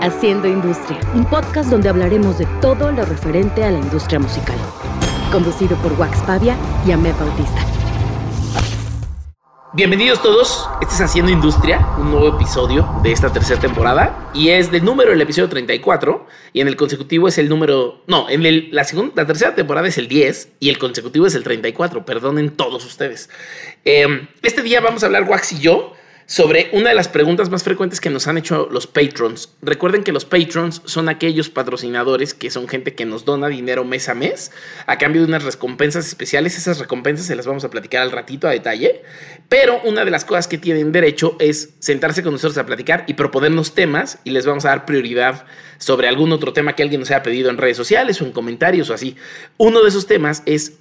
Haciendo Industria, un podcast donde hablaremos de todo lo referente a la industria musical. Conducido por Wax Pavia y Amé Bautista. Bienvenidos todos, este es Haciendo Industria, un nuevo episodio de esta tercera temporada y es del número el episodio 34 y en el consecutivo es el número, no, en el, la, segunda, la tercera temporada es el 10 y el consecutivo es el 34, perdonen todos ustedes. Eh, este día vamos a hablar Wax y yo sobre una de las preguntas más frecuentes que nos han hecho los patrons. Recuerden que los patrons son aquellos patrocinadores que son gente que nos dona dinero mes a mes a cambio de unas recompensas especiales. Esas recompensas se las vamos a platicar al ratito a detalle. Pero una de las cosas que tienen derecho es sentarse con nosotros a platicar y proponernos temas y les vamos a dar prioridad sobre algún otro tema que alguien nos haya pedido en redes sociales o en comentarios o así. Uno de esos temas es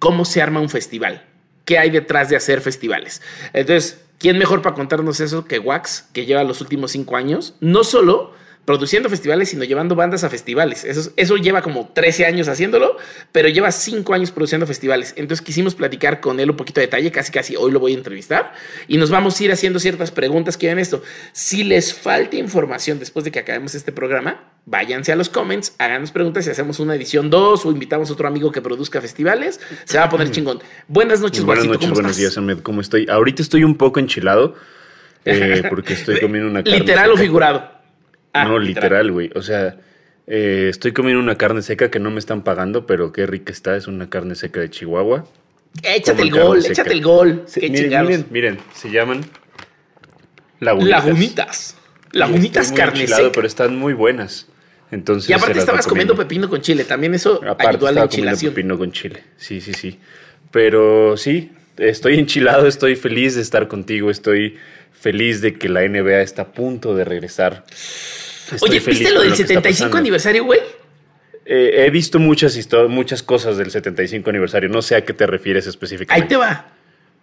cómo se arma un festival. ¿Qué hay detrás de hacer festivales? Entonces, ¿Quién mejor para contarnos eso que Wax, que lleva los últimos cinco años? No solo produciendo festivales, sino llevando bandas a festivales. Eso, eso lleva como 13 años haciéndolo, pero lleva cinco años produciendo festivales. Entonces quisimos platicar con él un poquito de detalle, casi casi hoy lo voy a entrevistar, y nos vamos a ir haciendo ciertas preguntas que ven esto. Si les falta información después de que acabemos este programa, váyanse a los comments, háganos preguntas si hacemos una edición 2 o invitamos a otro amigo que produzca festivales. Se va a poner chingón. Buenas noches, Buenas noches, buenos días, Ahmed. ¿Cómo estoy? Ahorita estoy un poco enchilado eh, porque estoy comiendo una carne. Literal o figurado. Ah, no, literal, güey. O sea, eh, estoy comiendo una carne seca que no me están pagando, pero qué rica está. Es una carne seca de Chihuahua. Échate el gol, échate el gol. miren, miren, se llaman lagunitas. Lagunitas. Lagunitas carne seca. Pero están muy buenas. Entonces, y aparte estabas comiendo pepino con chile. También eso ayudó a la enchilación. pepino con chile. Sí, sí, sí. Pero sí, estoy enchilado, estoy feliz de estar contigo, estoy feliz de que la NBA está a punto de regresar. Oye, ¿viste lo del 75 aniversario, güey? Eh, he visto muchas, muchas cosas del 75 aniversario. No sé a qué te refieres específicamente. Ahí te va.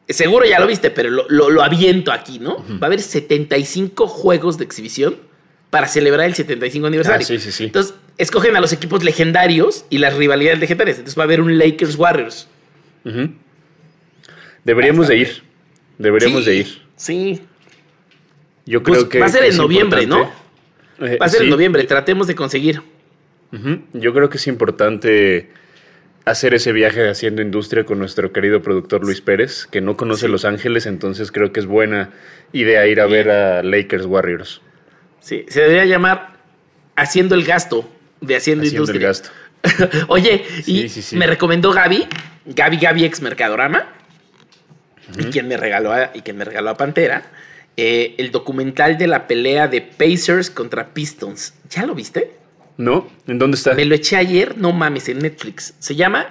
Seguro ya lo viste, pero lo, aviento aquí, ¿no? Va a haber 75 juegos de exhibición para celebrar el 75 aniversario. Ah, sí, sí, sí. Entonces, escogen a los equipos legendarios y las rivalidades legendarias. Entonces va a haber un Lakers Warriors. Deberíamos de ir. Deberíamos de ir. Sí. Yo creo pues, que. Va a ser en noviembre, ¿no? Eh, va a ser en noviembre. Tratemos de conseguir. Yo creo que es importante hacer ese viaje haciendo industria con nuestro querido productor Luis Pérez, que no conoce Los Ángeles, entonces creo que es buena idea ir a ver a Lakers Warriors. Sí, se debería llamar Haciendo el gasto de Haciendo, haciendo Industria. El gasto. Oye, y me recomendó Gaby, Gaby Gaby ex Mercadorama, y quien me regaló y quien me regaló a Pantera eh, el documental de la pelea de Pacers contra Pistons. ¿Ya lo viste? No, ¿en dónde está? Me lo eché ayer, no mames, en Netflix. Se llama,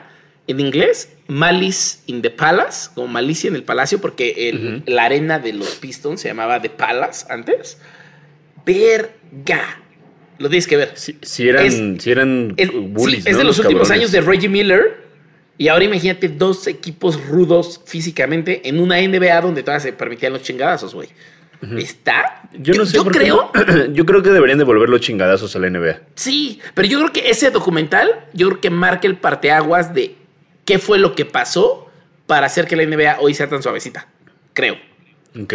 en inglés, Malice in the Palace, como Malicia en el Palacio, porque la arena de los Pistons se llamaba The Palace antes. Verga. Lo tienes que ver. Si, eran, si eran bullies, Es de los, últimos años de Reggie Miller. Y ahora imagínate dos equipos rudos físicamente en una NBA donde todavía se permitían los chingadazos, güey. ¿Está? Yo no sé. Yo creo. yo creo que deberían devolver los chingadazos a la NBA. Sí, pero yo creo que ese documental, yo creo que marca el parteaguas de qué fue lo que pasó para hacer que la NBA hoy sea tan suavecita. Creo. Ok.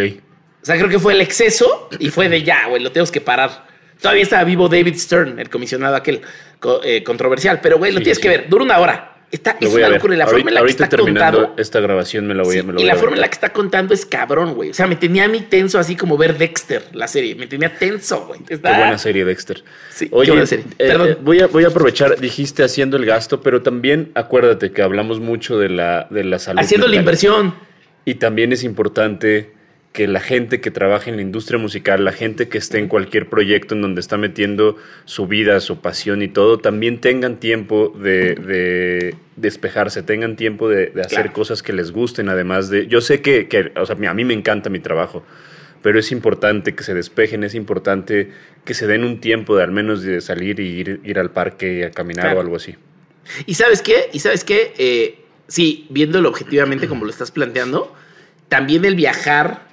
O sea, creo que fue el exceso y fue de ya, güey, lo tenemos que parar. Todavía estaba vivo David Stern, el comisionado aquel eh, controversial, pero güey, lo tienes que ver. Dura una hora. Está, es la forma en la que está terminando esta grabación me la voy, a Y la forma en la que está contando es cabrón, güey. O sea, me tenía a mí tenso así como ver Dexter, la serie. Me tenía tenso, güey. Qué buena serie, Dexter. Sí, Oye, buena serie. Eh, Perdón. Eh, voy, a, voy a aprovechar, dijiste haciendo el gasto, pero también acuérdate que hablamos mucho de la, de la salud. Haciendo la inversión. Y también es importante que la gente que trabaja en la industria musical, la gente que esté en cualquier proyecto en donde está metiendo su vida, su pasión y todo, también tengan tiempo de, despejarse, tengan tiempo de, hacer cosas que les gusten, además de... Yo sé que, o sea, a mí me encanta mi trabajo, pero es importante que se despejen, es importante que se den un tiempo de al menos de salir y ir, ir al parque a caminar o algo así. ¿Y sabes qué? ¿Y sabes qué? Eh, sí, viéndolo objetivamente como lo estás planteando, también el viajar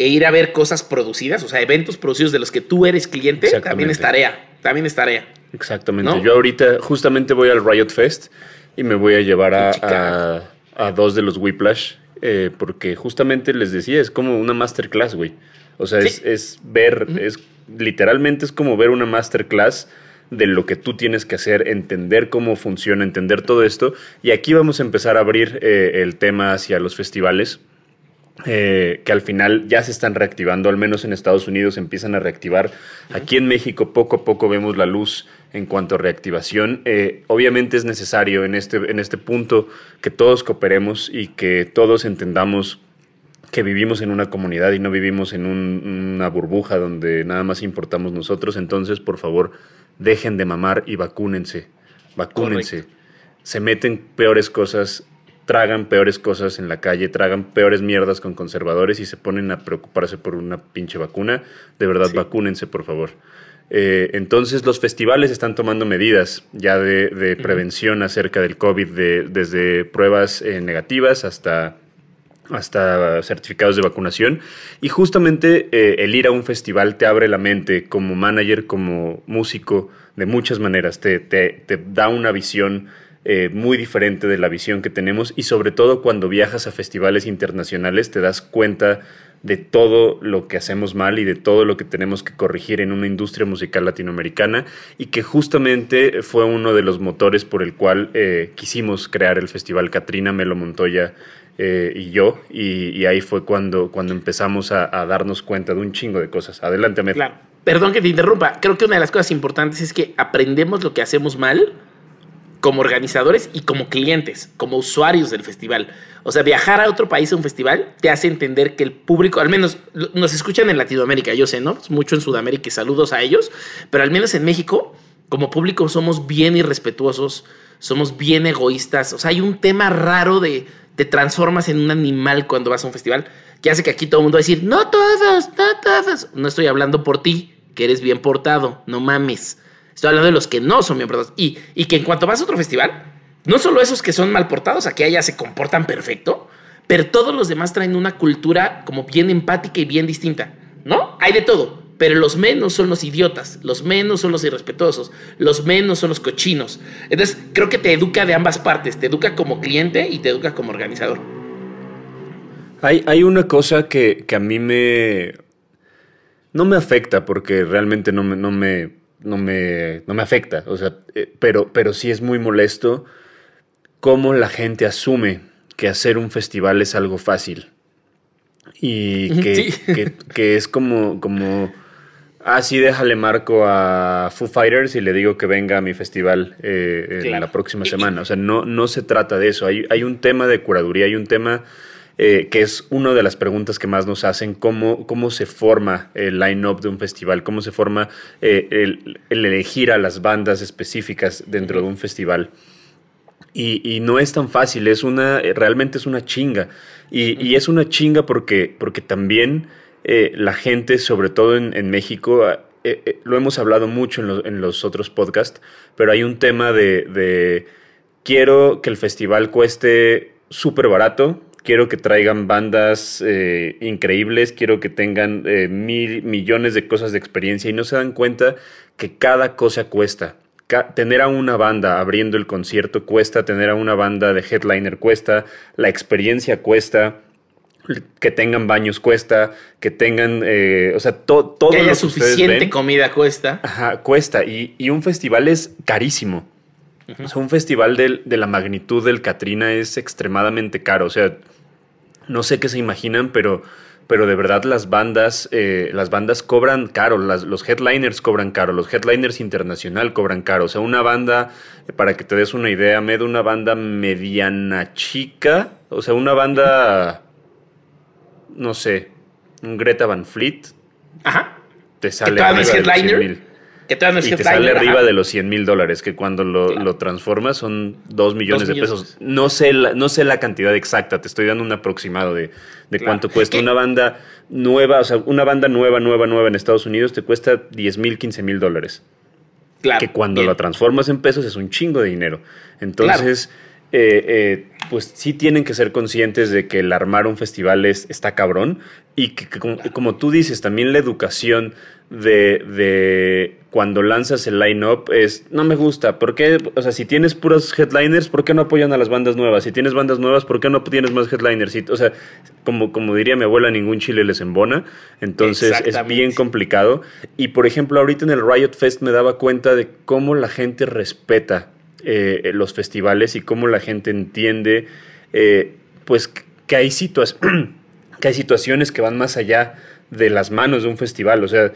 e ir a ver cosas producidas, o sea, eventos producidos de los que tú eres cliente, también es tarea, también es tarea. Exactamente. Yo ahorita justamente voy al Riot Fest y me voy a llevar a, a, dos de los Whiplash, eh, porque justamente les decía, es como una masterclass, güey. O sea, es, ver, es literalmente es como ver una masterclass de lo que tú tienes que hacer, entender cómo funciona, entender todo esto. Y aquí vamos a empezar a abrir eh, el tema hacia los festivales. Eh, que al final ya se están reactivando, al menos en Estados Unidos empiezan a reactivar. Aquí en México poco a poco vemos la luz en cuanto a reactivación. Eh, obviamente es necesario en este, en este punto que todos cooperemos y que todos entendamos que vivimos en una comunidad y no vivimos en una burbuja donde nada más importamos nosotros. Entonces, por favor, dejen de mamar y vacúnense. Vacúnense. Se meten peores cosas, tragan peores cosas en la calle, tragan peores mierdas con conservadores y se ponen a preocuparse por una pinche vacuna. De verdad, vacúnense, por favor. Eh, entonces los festivales están tomando medidas ya de, prevención acerca del COVID, desde pruebas eh, negativas hasta, hasta certificados de vacunación. Y justamente eh, el ir a un festival te abre la mente como manager, como músico, de muchas maneras. Te, te, te da una visión muy diferente de la visión que tenemos y sobre todo cuando viajas a festivales internacionales te das cuenta de todo lo que hacemos mal y de todo lo que tenemos que corregir en una industria musical latinoamericana y que justamente fue uno de los motores por el cual eh, quisimos crear el festival Catrina Melo Montoya eh, y yo y, ahí fue cuando, cuando empezamos a, darnos cuenta de un chingo de cosas. Adelante, Met. Claro. Perdón que te interrumpa. Creo que una de las cosas importantes es que aprendemos lo que hacemos mal como organizadores y como clientes, como usuarios del festival. O sea, viajar a otro país a un festival te hace entender que el público, al menos nos escuchan en Latinoamérica, yo sé, ¿no? Mucho en Sudamérica y saludos a ellos, pero al menos en México, como público somos bien irrespetuosos, somos bien egoístas. O sea, hay un tema raro de te transformas en un animal cuando vas a un festival que hace que aquí todo el mundo va a decir, no todos, no todos. No estoy hablando por ti, que eres bien portado, no mames. Estoy hablando de los que no son bien. Y, y que en cuanto vas a otro festival, no solo esos que son mal portados, aquí allá se comportan perfecto, pero todos los demás traen una cultura como bien empática y bien distinta, ¿no? Hay de todo, pero los menos son los idiotas, los menos son los irrespetuosos, los menos son los cochinos. Entonces, creo que te educa de ambas partes, te educa como cliente y te educa como organizador. Hay, hay una cosa que, a mí me... No me afecta porque realmente no me, no me, no me, no me afecta, o sea, eh, pero, pero sí es muy molesto cómo la gente asume que hacer un festival es algo fácil. Y que, que, es como, como, ah, sí, déjale marco a Foo Fighters y le digo que venga a mi festival eh, en la próxima semana. O sea, no, no se trata de eso. Hay, hay un tema de curaduría, hay un tema eh, que es una de las preguntas que más nos hacen, cómo, cómo se forma el line-up de un festival, cómo se forma eh, el, el, elegir a las bandas específicas dentro de un festival. Y, no es tan fácil, es una, eh, realmente es una chinga. Y, es una chinga porque, porque también eh, la gente, sobre todo en, México, eh, lo hemos hablado mucho en, los otros podcasts, pero hay un tema de, quiero que el festival cueste súper barato, quiero que traigan bandas increíbles, quiero que tengan mil millones de cosas de experiencia y no se dan cuenta que cada cosa cuesta tener a una banda abriendo el concierto cuesta, tener a una banda de headliner cuesta, la experiencia cuesta, que tengan baños cuesta, que tengan, eh, o sea, todo que haya suficiente comida cuesta. Ajá, cuesta. Y, un festival es carísimo. O sea, un festival de, de, la magnitud del Katrina es extremadamente caro. O sea, no sé qué se imaginan, pero pero de verdad las bandas, eh, las bandas cobran caro, los headliners cobran caro, los headliners internacional cobran caro. O sea, una banda, eh, para que te des una idea, me una banda mediana chica, o sea, una banda, no sé, un Greta Van Fleet. Ajá. Te sale a headliner? Y te sale arriba de los 100 mil dólares, que cuando lo, transformas son 2 millones de pesos. No sé, la, no sé la cantidad exacta, te estoy dando un aproximado de, cuánto cuesta. Una banda nueva, o sea, una banda nueva, nueva, nueva en Estados Unidos te cuesta 10 mil, 15 mil dólares. Claro. Que cuando lo transformas en pesos es un chingo de dinero. Entonces, eh, eh, pues sí tienen que ser conscientes de que el armar un festival es, está cabrón y que, como, tú dices, también la educación de, de cuando lanzas el line-up es, no me gusta, ¿por qué? O sea, si tienes puros headliners, ¿por qué no apoyan a las bandas nuevas? Si tienes bandas nuevas, ¿por qué no tienes más headliners? o sea, como, como diría mi abuela, ningún chile les embona, entonces es bien complicado. Y por ejemplo, ahorita en el Riot Fest me daba cuenta de cómo la gente respeta eh, los festivales y cómo la gente entiende, eh, pues que hay, que hay situaciones que van más allá de las manos de un festival. O sea,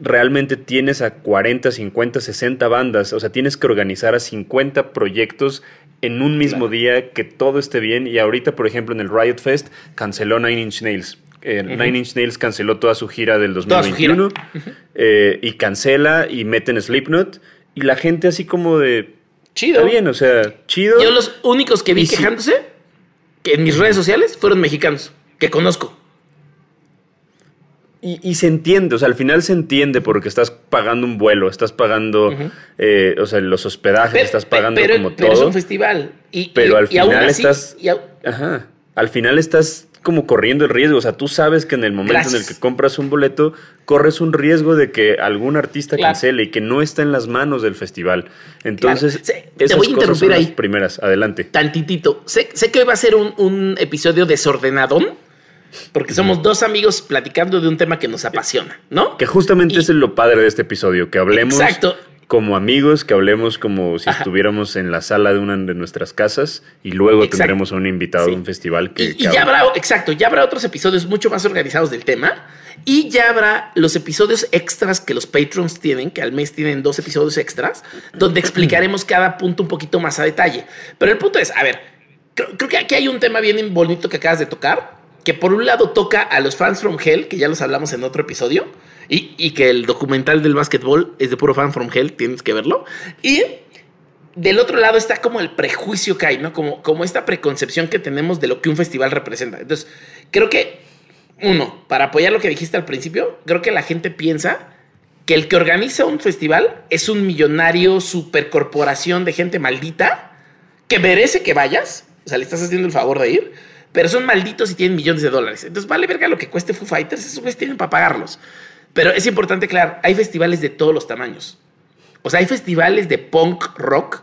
realmente tienes a 40, 50, 60 bandas, o sea, tienes que organizar a 50 proyectos en un mismo día, que todo esté bien. Y ahorita, por ejemplo, en el Riot Fest canceló Nine Inch Nails. Eh, Nine Inch Nails canceló toda su gira del 2021 eh, y cancela y meten Slipknot. Y la gente así como de... Chido. Está bien, o sea, chido. Yo los únicos que vi quejándose que en mis redes sociales fueron mexicanos, que conozco. Y, se entiende, o sea, al final se entiende porque estás pagando un vuelo, estás pagando, eh, o sea, los hospedajes, estás pagando como todo. Pero es un festival. Y, pero al final estás. Ajá. Al final estás como corriendo el riesgo. O sea, tú sabes que en el momento en el que compras un boleto, corres un riesgo de que algún artista cancele y que no está en las manos del festival. Entonces, te voy a interrumpir ahí. primeras, adelante. Tantitito. Sé, sé que hoy va a ser un, un episodio desordenadón porque somos dos amigos platicando de un tema que nos apasiona, ¿no? Que justamente es lo padre de este episodio, que hablemos como amigos, que hablemos como si estuviéramos en la sala de una de nuestras casas y luego tendremos a un invitado de un festival que... Y, ya habrá, exacto, ya habrá otros episodios mucho más organizados del tema y ya habrá los episodios extras que los patrons tienen, que al mes tienen dos episodios extras, donde explicaremos cada punto un poquito más a detalle. Pero el punto es, a ver, creo que aquí hay un tema bien bonito que acabas de tocar que por un lado toca a los fans from Hell, que ya los hablamos en otro episodio, y, que el documental del básquetbol es de puro fan from Hell, tienes que verlo. Y del otro lado está como el prejuicio que hay, ¿no? Como, como esta preconcepción que tenemos de lo que un festival representa. Entonces, creo que, uno, para apoyar lo que dijiste al principio, creo que la gente piensa que el que organiza un festival es un millonario supercorporación de gente maldita que merece que vayas, o sea, le estás haciendo el favor de ir, pero son malditos y tienen millones de dólares. Entonces vale verga lo que cueste Foo Fighters, esos güeyes tienen para pagarlos. Pero es importante, claro, hay festivales de todos los tamaños. O sea, hay festivales de punk rock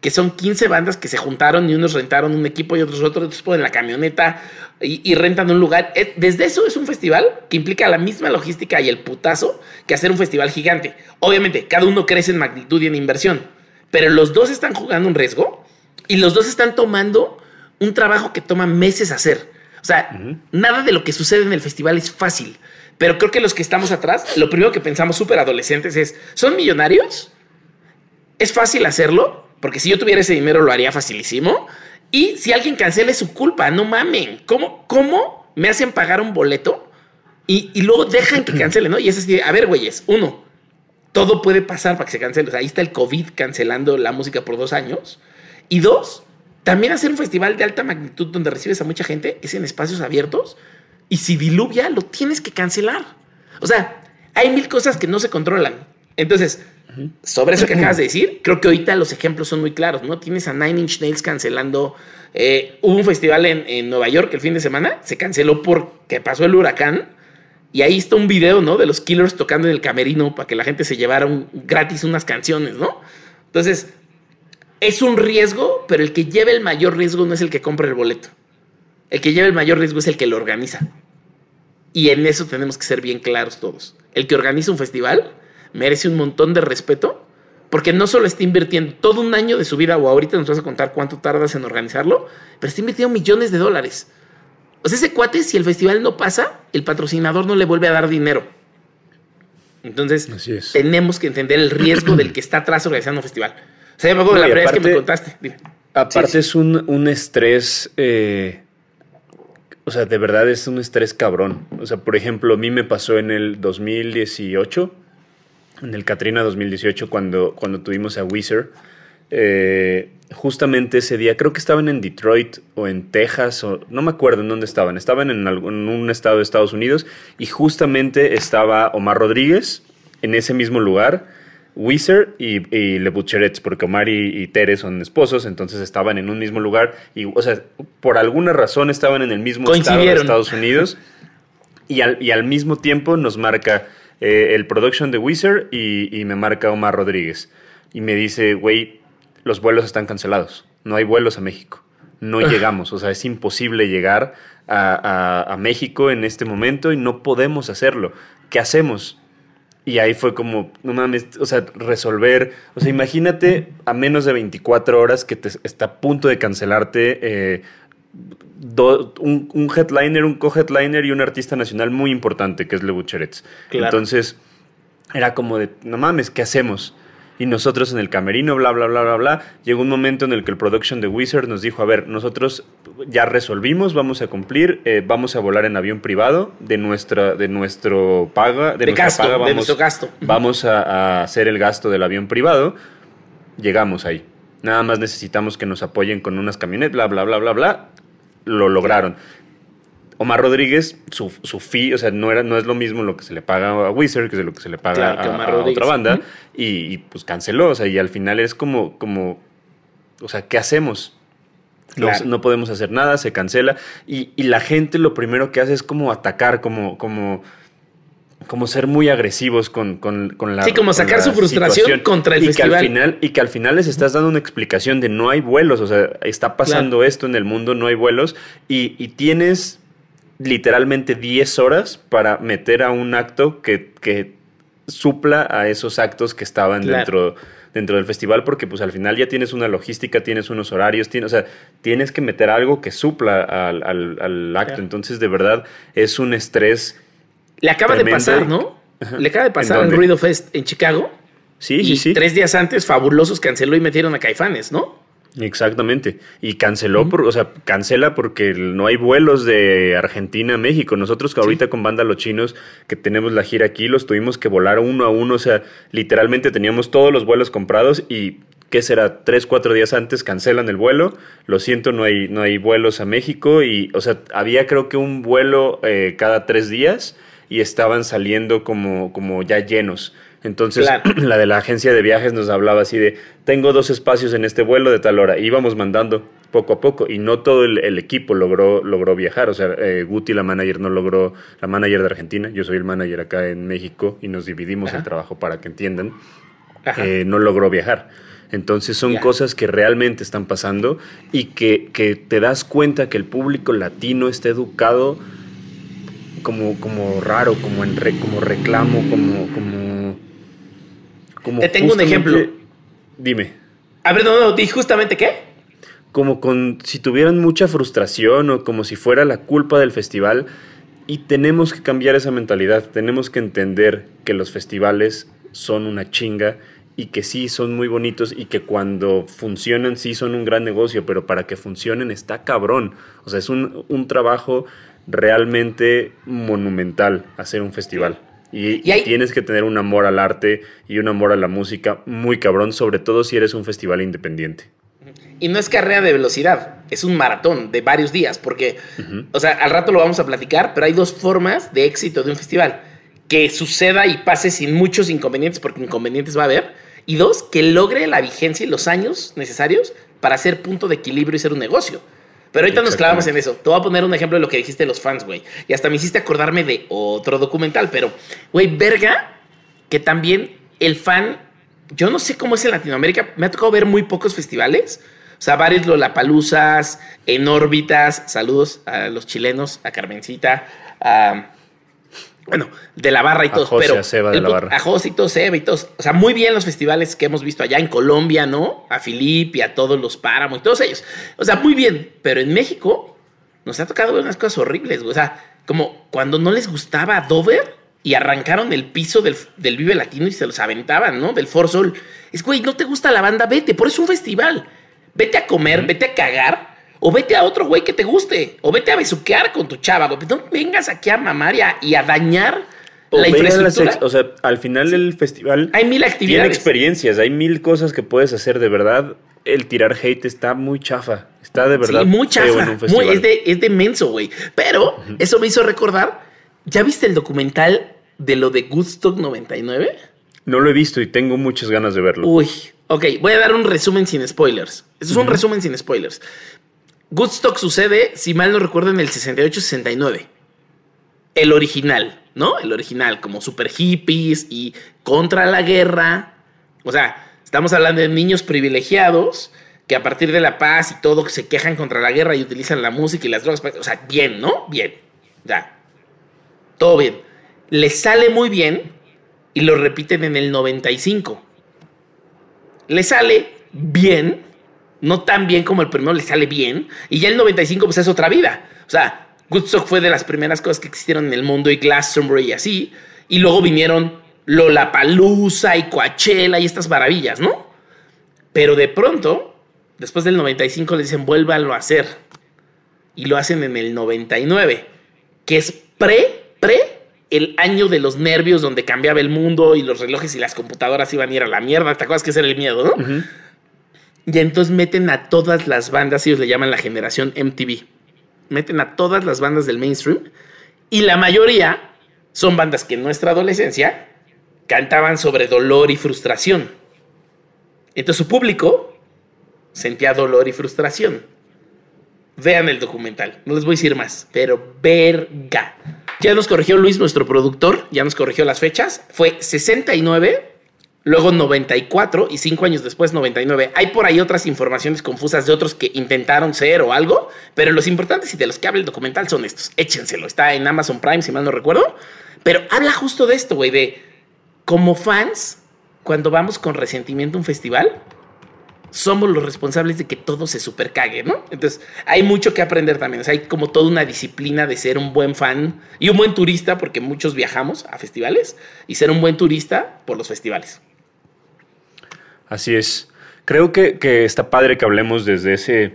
que son 15 bandas que se juntaron y unos rentaron un equipo y otros otros, otros ponen la camioneta y, rentan un lugar. Desde eso es un festival que implica la misma logística y el putazo que hacer un festival gigante. Obviamente, cada uno crece en magnitud y en inversión, pero los dos están jugando un riesgo y los dos están tomando un trabajo que toma meses hacer. O sea, nada de lo que sucede en el festival es fácil. Pero creo que los que estamos atrás, lo primero que pensamos súper adolescentes es, ¿son millonarios? ¿Es fácil hacerlo? Porque si yo tuviera ese dinero lo haría facilísimo. Y si alguien cancela es su culpa, no mamen. ¿Cómo, cómo me hacen pagar un boleto y, luego dejan que cancele? ¿no? Y es así, a ver, güeyes, uno, todo puede pasar para que se cancele. O sea, ahí está el COVID cancelando la música por dos años. Y dos, también hacer un festival de alta magnitud donde recibes a mucha gente es en espacios abiertos y si diluvia lo tienes que cancelar. O sea, hay mil cosas que no se controlan. Entonces, sobre eso que acabas de decir, creo que ahorita los ejemplos son muy claros, ¿no? Tienes a Nine Inch Nails cancelando. Eh, hubo un festival en, Nueva York el fin de semana, se canceló porque pasó el huracán. Y ahí está un video, ¿no? De los Killers tocando en el camerino para que la gente se llevara gratis unas canciones, ¿no? Entonces, es un riesgo, pero el que lleva el mayor riesgo no es el que compra el boleto. El que lleva el mayor riesgo es el que lo organiza. Y en eso tenemos que ser bien claros todos. El que organiza un festival merece un montón de respeto porque no solo está invirtiendo todo un año de su vida o ahorita nos vas a contar cuánto tardas en organizarlo, pero está invirtiendo millones de dólares. O sea, ese cuate, si el festival no pasa, el patrocinador no le vuelve a dar dinero. Entonces, tenemos que entender el riesgo del que está atrás organizando un festival. Se me la primera que me contaste. Aparte es un, estrés, eh, o sea, de verdad es un estrés cabrón. O sea, por ejemplo, a mí me pasó en el 2018, en el Katrina 2018, cuando, cuando tuvimos a Weezer. Eh, justamente ese día, creo que estaban en Detroit o en Texas, o no me acuerdo en dónde estaban, estaban en, algún, en un estado de Estados Unidos y justamente estaba Omar Rodríguez en ese mismo lugar Wizard y, y Le Butcherets, porque Omar y, y, Tere son esposos, entonces estaban en un mismo lugar y, o sea, por alguna razón estaban en el mismo estado de Estados Unidos y al, y al mismo tiempo nos marca eh, el production de Wizard y, y, me marca Omar Rodríguez y me dice, güey, los vuelos están cancelados, no hay vuelos a México, no llegamos, o sea, es imposible llegar a, a, a México en este momento y no podemos hacerlo. ¿Qué hacemos? Y ahí fue como, no mames, o sea, resolver. O sea, imagínate a menos de 24 horas que te está a punto de cancelarte eh, do, un, un, headliner, un co-headliner y un artista nacional muy importante que es Le Bucherets. Claro. Entonces, era como de, no mames, ¿qué hacemos? Y nosotros en el camerino, bla, bla, bla, bla, bla. Llegó un momento en el que el production de Wizard nos dijo, a ver, nosotros ya resolvimos, vamos a cumplir, eh, vamos a volar en avión privado de nuestra, de nuestro paga, de, de gasto, paga, vamos, de nuestro gasto. Vamos a, a hacer el gasto del avión privado. Llegamos ahí. Nada más necesitamos que nos apoyen con unas camionetas, bla, bla, bla, bla, bla. Lo lograron. Omar Rodríguez, su, su fee, o sea, no, era, no es lo mismo lo que se le paga a Wizard que lo que se le paga claro, a, a, otra banda. Y, y, pues canceló, o sea, y al final es como, como o sea, ¿qué hacemos? Claro. No, no, podemos hacer nada, se cancela. Y, y, la gente lo primero que hace es como atacar, como, como, como ser muy agresivos con, con, con la. Sí, como sacar su frustración situación. contra el y festival. Que al final, y que al final les estás dando una explicación de no hay vuelos, o sea, está pasando claro. esto en el mundo, no hay vuelos, y, y tienes literalmente 10 horas para meter a un acto que, que supla a esos actos que estaban claro. dentro, dentro del festival, porque pues al final ya tienes una logística, tienes unos horarios, tienes, o sea, tienes que meter algo que supla al, al, al acto. Claro. Entonces, de verdad, es un estrés. Le acaba tremendo. de pasar, ¿no? Ajá. Le acaba de pasar ¿En, en Ruido Fest en Chicago. Sí, y sí, sí. Tres días antes, Fabulosos canceló y metieron a Caifanes, ¿no? Exactamente. Y canceló, por, o sea, cancela porque no hay vuelos de Argentina a México. Nosotros que ahorita sí. con Banda Los Chinos, que tenemos la gira aquí, los tuvimos que volar uno a uno. O sea, literalmente teníamos todos los vuelos comprados y, ¿qué será? Tres, cuatro días antes cancelan el vuelo. Lo siento, no hay, no hay vuelos a México. Y, o sea, había creo que un vuelo eh, cada tres días y estaban saliendo como, como ya llenos. Entonces, claro. la de la agencia de viajes nos hablaba así de, tengo dos espacios en este vuelo de tal hora. Y íbamos mandando poco a poco y no todo el, el equipo logró, logró viajar. O sea, eh, Guti, la manager, no logró, la manager de Argentina, yo soy el manager acá en México y nos dividimos Ajá. el trabajo para que entiendan, eh, no logró viajar. Entonces son yeah. cosas que realmente están pasando y que, que te das cuenta que el público latino está educado como, como raro, como, en re, como reclamo, como... como como Te tengo un ejemplo. Dime. A ver, no, no, ¿y justamente qué? Como con si tuvieran mucha frustración o como si fuera la culpa del festival. Y tenemos que cambiar esa mentalidad. Tenemos que entender que los festivales son una chinga y que sí son muy bonitos y que cuando funcionan sí son un gran negocio, pero para que funcionen está cabrón. O sea, es un, un trabajo realmente monumental hacer un festival. Y, tienes que tener un amor al arte y un amor a la música muy cabrón, sobre todo si eres un festival independiente. Y no es carrera de velocidad, es un maratón de varios días, porque, uh -huh. o sea, al rato lo vamos a platicar, pero hay dos formas de éxito de un festival. Que suceda y pase sin muchos inconvenientes, porque inconvenientes va a haber. Y dos, que logre la vigencia y los años necesarios para ser punto de equilibrio y ser un negocio. Pero ahorita nos clavamos en eso. Te voy a poner un ejemplo de lo que dijiste de los fans, güey. Y hasta me hiciste acordarme de otro documental, pero, güey, verga, que también el fan, yo no sé cómo es en Latinoamérica, me ha tocado ver muy pocos festivales. O sea, varios Lollapaloozas, en órbitas. Saludos a los chilenos, a Carmencita, a bueno, de la barra y todos, José, pero a Seba de la barra. a José y Seba y todos, o sea, muy bien los festivales que hemos visto allá en Colombia, ¿no? A Filip y a todos los Páramos y todos ellos. O sea, muy bien, pero en México nos ha tocado ver unas cosas horribles, o sea, como cuando no les gustaba Dover y arrancaron el piso del, del Vive Latino y se los aventaban, ¿no? Del For Sol. Es, güey, no te gusta la banda, vete, por eso es un festival. Vete a comer, vete a cagar o vete a otro güey que te guste. O vete a besuquear con tu chava, güey. No vengas aquí a mamar y a, y a dañar o la infraestructura. o sea, al final del festival hay mil actividades. Tiene experiencias, hay mil cosas que puedes hacer de verdad. El tirar hate está muy chafa. Está de verdad sí, muy chafa. Muy, es, de, es de menso, güey. Pero uh -huh. eso me hizo recordar. ¿Ya viste el documental de lo de Woodstock 99? No lo he visto y tengo muchas ganas de verlo. Uy, ok, voy a dar un resumen sin spoilers. Eso es un resumen sin spoilers. Woodstock sucede, si mal no recuerdo, en el 68-69. El original, ¿no? El original, como super hippies y contra la guerra. O sea, estamos hablando de niños privilegiados que a partir de la paz y todo se quejan contra la guerra y utilizan la música y las drogas. O sea, bien, ¿no? Bien. Ya. Todo bien. Les sale muy bien y lo repiten en el 95. Le sale bien, no tan bien como el primero, le sale bien, y ya el 95 pues es otra vida. O sea, Woodstock fue de las primeras cosas que existieron en el mundo y Glastonbury y así, y luego vinieron Lollapalooza y Coachella y estas maravillas, ¿no? Pero de pronto, después del 95 le dicen vuélvalo a hacer. Y lo hacen en el 99, que es pre, pre el año de los nervios donde cambiaba el mundo y los relojes y las computadoras iban a ir a la mierda. ¿Te acuerdas que ese era el miedo, no? Y entonces meten a todas las bandas, ellos le llaman la generación MTV. Meten a todas las bandas del mainstream y la mayoría son bandas que en nuestra adolescencia cantaban sobre dolor y frustración. Entonces su público sentía dolor y frustración. Vean el documental, no les voy a decir más, pero verga. Ya nos corrigió Luis, nuestro productor, ya nos corrigió las fechas. Fue 69, luego 94 y cinco años después 99. Hay por ahí otras informaciones confusas de otros que intentaron ser o algo, pero los importantes y de los que habla el documental son estos. Échenselo, está en Amazon Prime, si mal no recuerdo. Pero habla justo de esto, güey, de como fans, cuando vamos con resentimiento a un festival, somos los responsables de que todo se supercague, ¿no? Entonces, hay mucho que aprender también. O sea, hay como toda una disciplina de ser un buen fan y un buen turista, porque muchos viajamos a festivales, y ser un buen turista por los festivales. Así es. Creo que, está padre que hablemos desde ese,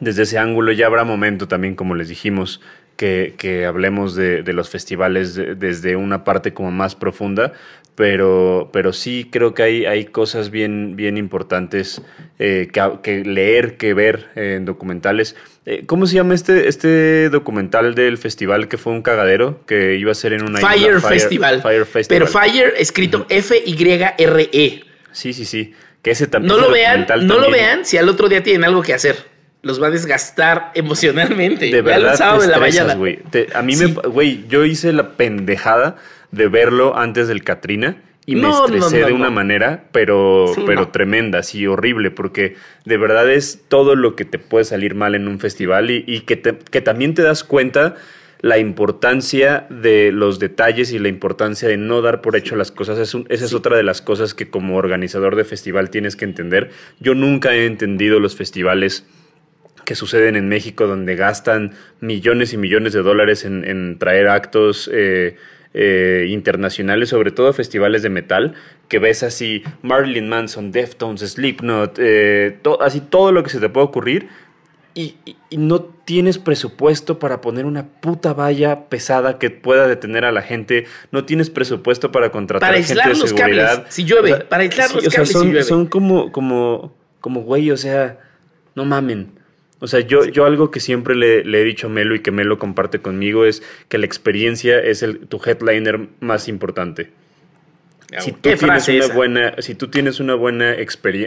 desde ese ángulo. Ya habrá momento también, como les dijimos, que, hablemos de, los festivales desde una parte como más profunda, pero, pero sí creo que hay, hay cosas bien, bien importantes eh, que, leer, que ver en documentales. Eh, ¿Cómo se llama este, este documental del festival que fue un cagadero que iba a ser en una Fire, Festival. Fire Festival. Pero Fire escrito F-Y-R-E. Sí, sí, sí. Que ese también. No lo vean, no lo vean si al otro día tienen algo que hacer los va a desgastar emocionalmente. De verdad, a mí me, güey, yo hice la pendejada de verlo antes del Katrina y me estresé de una manera, pero, pero tremenda, así horrible, porque de verdad es todo lo que te puede salir mal en un festival y, que, que también te das cuenta la importancia de los detalles y la importancia de no dar por hecho las cosas. Es esa es otra de las cosas que como organizador de festival tienes que entender. Yo nunca he entendido los festivales que suceden en México, donde gastan millones y millones de dólares en, traer actos eh, eh, internacionales, sobre todo festivales de metal, que ves así Marilyn Manson, Deftones, Slipknot, eh, así todo lo que se te puede ocurrir. Y, no tienes presupuesto para poner una puta valla pesada que pueda detener a la gente, no tienes presupuesto para contratar para gente de seguridad. si llueve, para aislar los cables son, si llueve. Son como, como, como, güey, o sea, no mamen. O sea, yo, yo algo que siempre le, he dicho a Melo y que Melo comparte conmigo es que la experiencia es el, tu headliner más importante. Si tú, tienes una buena, si tú tienes una buena,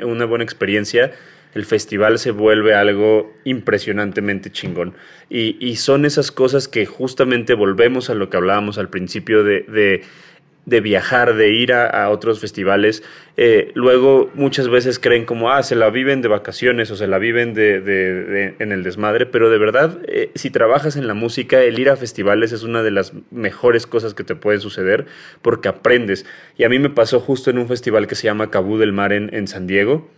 una buena experiencia, el festival se vuelve algo impresionantemente chingón. Y, y, son esas cosas que justamente volvemos a lo que hablábamos al principio de de viajar, de ir a, otros festivales, eh, luego muchas veces creen como, ah, se la viven de vacaciones o se la viven de, en el desmadre, pero de verdad, eh, si trabajas en la música, el ir a festivales es una de las mejores cosas que te pueden suceder porque aprendes. Y a mí me pasó justo en un festival que se llama Cabú del Mar en, en San Diego,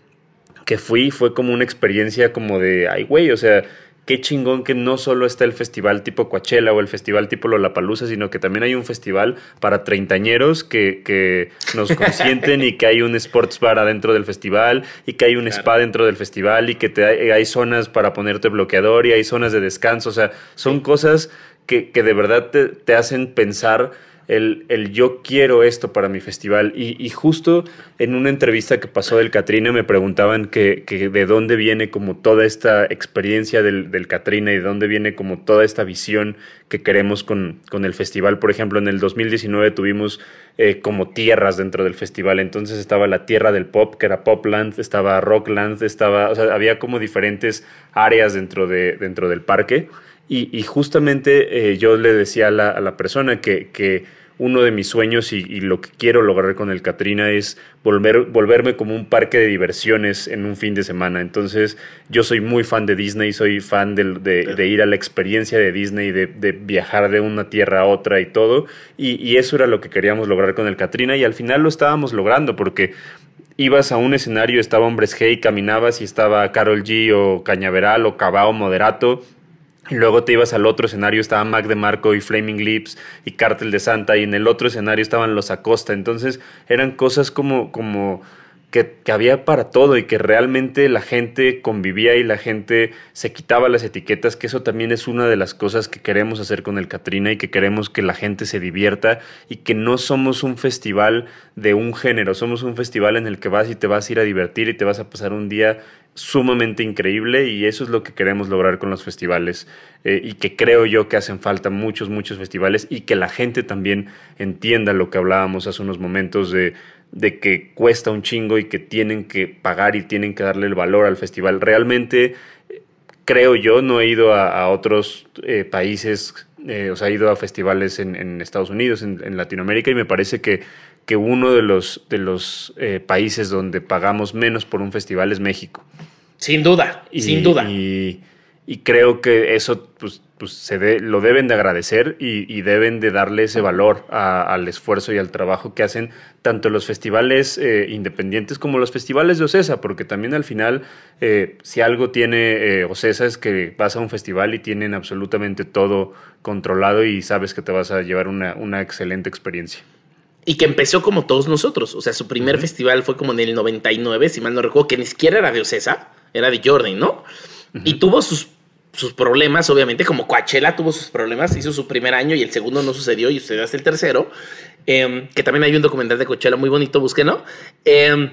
que fui, fue como una experiencia como de, ay, güey, o sea, qué chingón que no solo está el festival tipo Coachella o el festival tipo Lollapalooza, sino que también hay un festival para treintañeros que, que nos consienten y que hay un sports bar adentro del festival y que hay un spa dentro del festival y que te hay, zonas para ponerte bloqueador y hay zonas de descanso. O sea, son cosas que, que de verdad te, te hacen pensar el, el yo quiero esto para mi festival. Y, y, justo en una entrevista que pasó del Catrina me preguntaban que, que de dónde viene como toda esta experiencia del, del y de dónde viene como toda esta visión que queremos con, con el festival. Por ejemplo, en el 2019 tuvimos eh, como tierras dentro del festival. Entonces estaba la tierra del pop, que era Popland, estaba Rockland, estaba, o sea, había como diferentes áreas dentro, de, dentro del parque. Y, justamente eh, yo le decía a la, a la persona que, que uno de mis sueños y, lo que quiero lograr con el Katrina es volver, volverme como un parque de diversiones en un fin de semana. Entonces, yo soy muy fan de Disney, soy fan de, ir a la experiencia de Disney, de, de, viajar de una tierra a otra y todo. Y, eso era lo que queríamos lograr con el Katrina y al final lo estábamos logrando porque ibas a un escenario, estaba Hombres G y caminabas y estaba Carol G o Cañaveral o Cabao Moderato y luego te ibas al otro escenario, estaba Mac de Marco y Flaming Lips y Cártel de Santa, y en el otro escenario estaban los Acosta. Entonces eran cosas como, como que, que, había para todo y que realmente la gente convivía y la gente se quitaba las etiquetas, que eso también es una de las cosas que queremos hacer con el Catrina y que queremos que la gente se divierta y que no somos un festival de un género, somos un festival en el que vas y te vas a ir a divertir y te vas a pasar un día sumamente increíble y eso es lo que queremos lograr con los festivales eh, y que creo yo que hacen falta muchos, muchos festivales y que la gente también entienda lo que hablábamos hace unos momentos de, de que cuesta un chingo y que tienen que pagar y tienen que darle el valor al festival. Realmente creo yo, no he ido a, otros eh, países, eh, o sea, he ido a festivales en, Estados Unidos, en, Latinoamérica y me parece que que uno de los, de los eh, países donde pagamos menos por un festival es México. Sin duda, sin duda. Y, creo que eso pues, pues se lo deben de agradecer y, deben de darle ese valor al esfuerzo y al trabajo que hacen tanto los festivales eh, independientes como los festivales de Ocesa, porque también al final, eh, si algo tiene Ocesa es que vas a un festival y tienen absolutamente todo controlado y sabes que te vas a llevar una, una excelente experiencia. Y que empezó como todos nosotros. O sea, su primer festival fue como en el 99, si mal no recuerdo, que ni siquiera era de Ocesa, era de Jordan, ¿no? Y tuvo sus, sus problemas, obviamente, como Coachella tuvo sus problemas, hizo su primer año y el segundo no sucedió y sucedió hasta el tercero. Em, que también hay un documental de Coachella muy bonito, búsquenlo. Eh,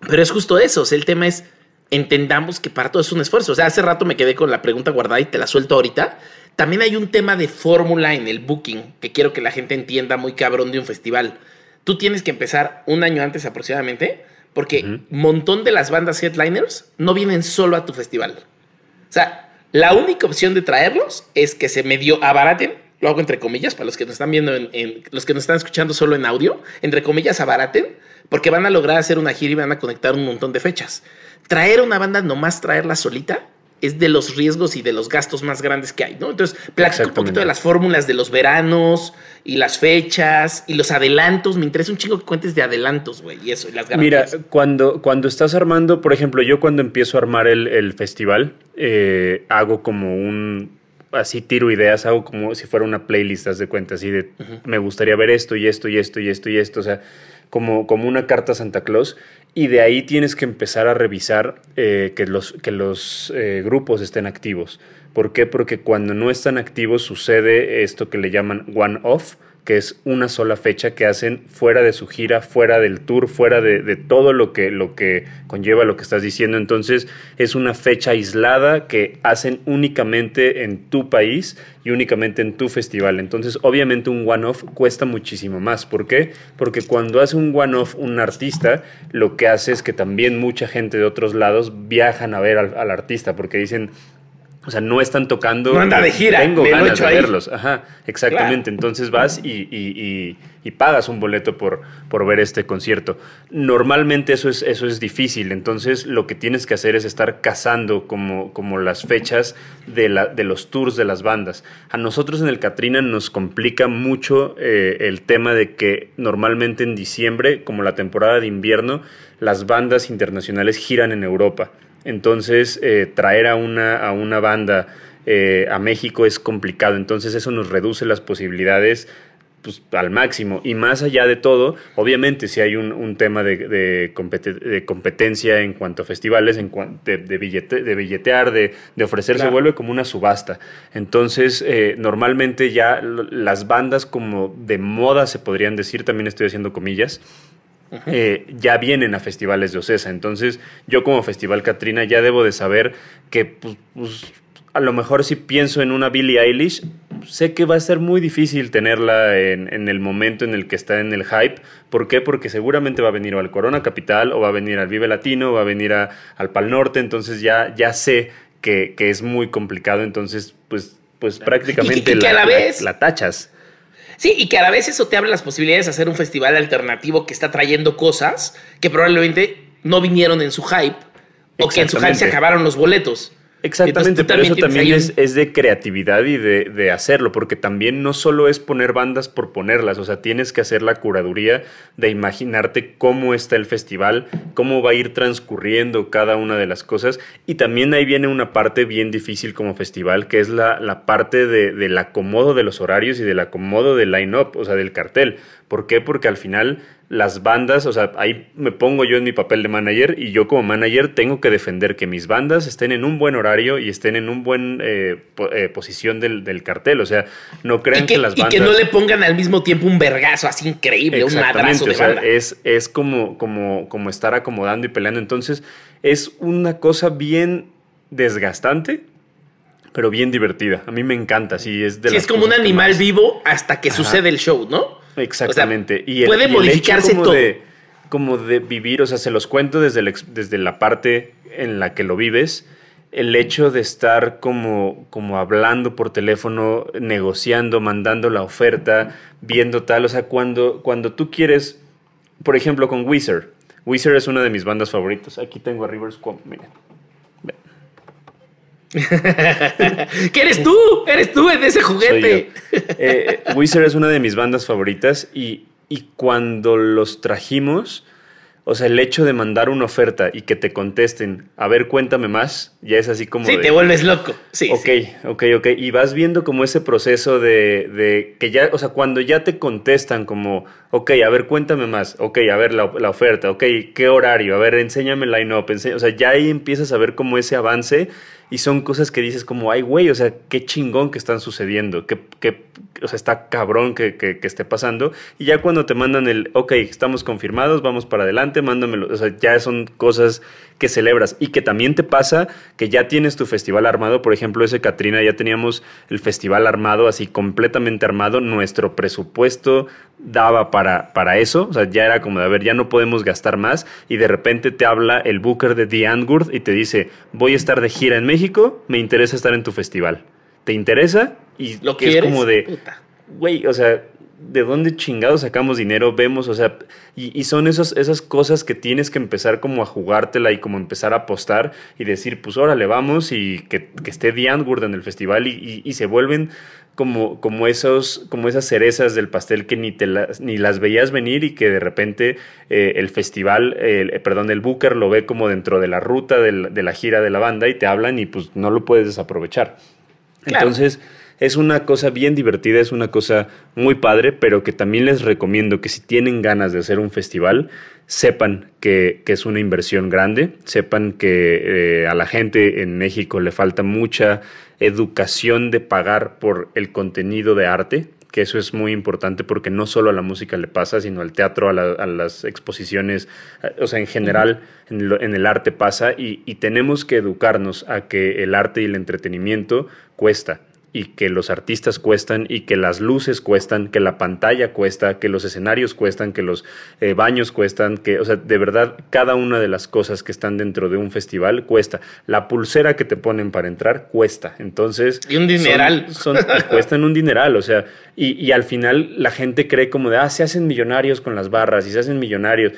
pero es justo eso, o sea, el tema es, entendamos que para todo es un esfuerzo. O sea, hace rato me quedé con la pregunta guardada y te la suelto ahorita. También hay un tema de fórmula en el booking que quiero que la gente entienda muy cabrón de un festival. Tú tienes que empezar un año antes aproximadamente porque un montón de las bandas headliners no vienen solo a tu festival. O sea, la única opción de traerlos es que se medio abaraten, lo hago entre comillas para los que nos están viendo, en, los que nos están escuchando solo en audio, entre comillas abaraten, porque van a lograr hacer una gira y van a conectar un montón de fechas. Traer una banda, nomás traerla solita, es de los riesgos y de los gastos más grandes que hay, ¿no? Entonces, platico un poquito de las fórmulas de los veranos y las fechas y los adelantos. Me interesa un chingo que cuentes de adelantos, güey, y eso, y las garantías. Mira, cuando, cuando estás armando, por ejemplo, yo cuando empiezo a armar el, festival, eh, hago como un, así tiro ideas, hago como si fuera una playlist, haz de cuenta, así de, me gustaría ver esto y esto y esto y esto y esto, o sea, como, como una carta a Santa Claus y de ahí tienes que empezar a revisar eh, que los, que los eh, grupos estén activos. ¿Por qué? Porque cuando no están activos sucede esto que le llaman one-off, que es una sola fecha que hacen fuera de su gira, fuera del tour, fuera de, todo lo que, lo que conlleva lo que estás diciendo. Entonces es una fecha aislada que hacen únicamente en tu país y únicamente en tu festival. Entonces obviamente un one-off cuesta muchísimo más. ¿Por qué? Porque cuando hace un one-off un artista, lo que hace es que también mucha gente de otros lados viajan a ver al, al artista porque dicen, o sea, no están tocando. No anda de gira. Tengo ganas de verlos. Ajá, exactamente. Entonces vas y, pagas un boleto por, por ver este concierto. Normalmente eso es, eso es difícil. Entonces lo que tienes que hacer es estar cazando como, como las fechas de, la, de los tours de las bandas. A nosotros en el Katrina nos complica mucho eh, el tema de que normalmente en diciembre, como la temporada de invierno, las bandas internacionales giran en Europa. Entonces, eh, traer a una, a una banda eh, a México es complicado. Entonces, eso nos reduce las posibilidades pues, al máximo. Y más allá de todo, obviamente si hay un, tema de, competencia en cuanto a festivales, en de, de, billetear, de, ofrecer, se vuelve como una subasta. Entonces, eh, normalmente ya las bandas como de moda, se podrían decir, también estoy haciendo comillas, eh, ya vienen a festivales de Ocesa. Entonces, yo como Festival Catrina ya debo de saber que pues, pues a lo mejor si pienso en una Billie Eilish, sé que va a ser muy difícil tenerla en, el momento en el que está en el hype. ¿Por qué? Porque seguramente va a venir al Corona Capital, o va a venir al Vive Latino, o va a venir al Pal Norte. Entonces ya, ya sé que, es muy complicado. Entonces, pues, pues prácticamente la, tachas. Sí, y que a la vez eso te abre las posibilidades de hacer un festival alternativo que está trayendo cosas que probablemente no vinieron en su hype o que en su hype se acabaron los boletos. Exactamente, pero eso también es, de creatividad y de, hacerlo, porque también no solo es poner bandas por ponerlas, o sea, tienes que hacer la curaduría de imaginarte cómo está el festival, cómo va a ir transcurriendo cada una de las cosas, y también ahí viene una parte bien difícil como festival, que es la, la parte de, del acomodo de los horarios y del acomodo del line-up, o sea, del cartel. ¿Por qué? Porque al final las bandas, o sea, ahí me pongo yo en mi papel de manager y yo como manager tengo que defender que mis bandas estén en un buen horario y estén en un buen eh, eh, posición del, cartel. O sea, no crean que, las bandas. Y que no le pongan al mismo tiempo un vergazo así increíble, un madrazo de o sea, Es, es como, como, como estar acomodando y peleando. Entonces, es una cosa bien desgastante, pero bien divertida. A mí me encanta. Sí, es, de es como un animal vivo hasta que sucede el show, ¿no? Exactamente. y puede modificarse como todo. De, como de vivir, o sea, se los cuento desde, desde la parte en la que lo vives. El hecho de estar como, como hablando por teléfono, negociando, mandando la oferta, viendo tal. O sea, cuando, cuando tú quieres, por ejemplo, con Wizard. Wizard es una de mis bandas favoritas. Aquí tengo a Rivers miren. ¿Qué eres tú? Eres tú en ese juguete. Eh, Wizard es una de mis bandas favoritas y, y cuando los trajimos, o sea, el hecho de mandar una oferta y que te contesten, a ver, cuéntame más, ya es así como. Sí, te vuelves loco. Sí. Ok, ok, ok. Y vas viendo como ese proceso de, de, que ya, o sea, cuando ya te contestan como, ok, a ver, cuéntame más, ok, a ver la, la oferta, ok, qué horario, a ver, enséñame el line-up, o sea, ya ahí empiezas a ver como ese avance y son cosas que dices como, ay, güey, o sea, qué chingón que están sucediendo, que, que o sea, está cabrón que, que, esté pasando. Y ya cuando te mandan el, ok, estamos confirmados, vamos para adelante, mándamelo, o sea, ya son cosas que celebras. Y que también te pasa que ya tienes tu festival armado, por ejemplo, ese Katrina, ya teníamos el festival armado, así completamente armado, nuestro presupuesto daba para, para eso, o sea, ya era como de, a ver, ya no podemos gastar más y de repente te habla el booker de The Angurt y te dice, voy a estar de gira en México, me interesa estar en tu festival. ¿Te interesa? Y lo que es como de, güey, o sea, ¿de dónde chingados sacamos dinero? Vemos, o sea, y, son esas, esas cosas que tienes que empezar como a jugártela y como empezar a apostar y decir, pues órale, vamos y que, que esté The Antwoord en el festival y, y, se vuelven como, como, esos, como esas cerezas del pastel que ni, te las, ni las veías venir y que de repente eh, el festival, eh, perdón, el Booker lo ve como dentro de la ruta de la, gira de la banda y te hablan y pues no lo puedes desaprovechar. Entonces es una cosa bien divertida, es una cosa muy padre, pero que también les recomiendo que si tienen ganas de hacer un festival, sepan que, es una inversión grande, sepan que eh, a la gente en México le falta mucha educación de pagar por el contenido de arte, que eso es muy importante porque no solo a la música le pasa, sino al teatro, a, las exposiciones, o sea, en general en, el arte pasa y, y, tenemos que educarnos a que el arte y el entretenimiento cuesta y que los artistas cuestan y que las luces cuestan, que la pantalla cuesta, que los escenarios cuestan, que los eh, baños cuestan, que, o sea, de verdad, cada una de las cosas que están dentro de un festival cuesta. La pulsera que te ponen para entrar cuesta. Entonces. Y un dineral. Son, cuestan un dineral, o sea, y, y al final la gente cree como de, ah, se hacen millonarios con las barras y se hacen millonarios.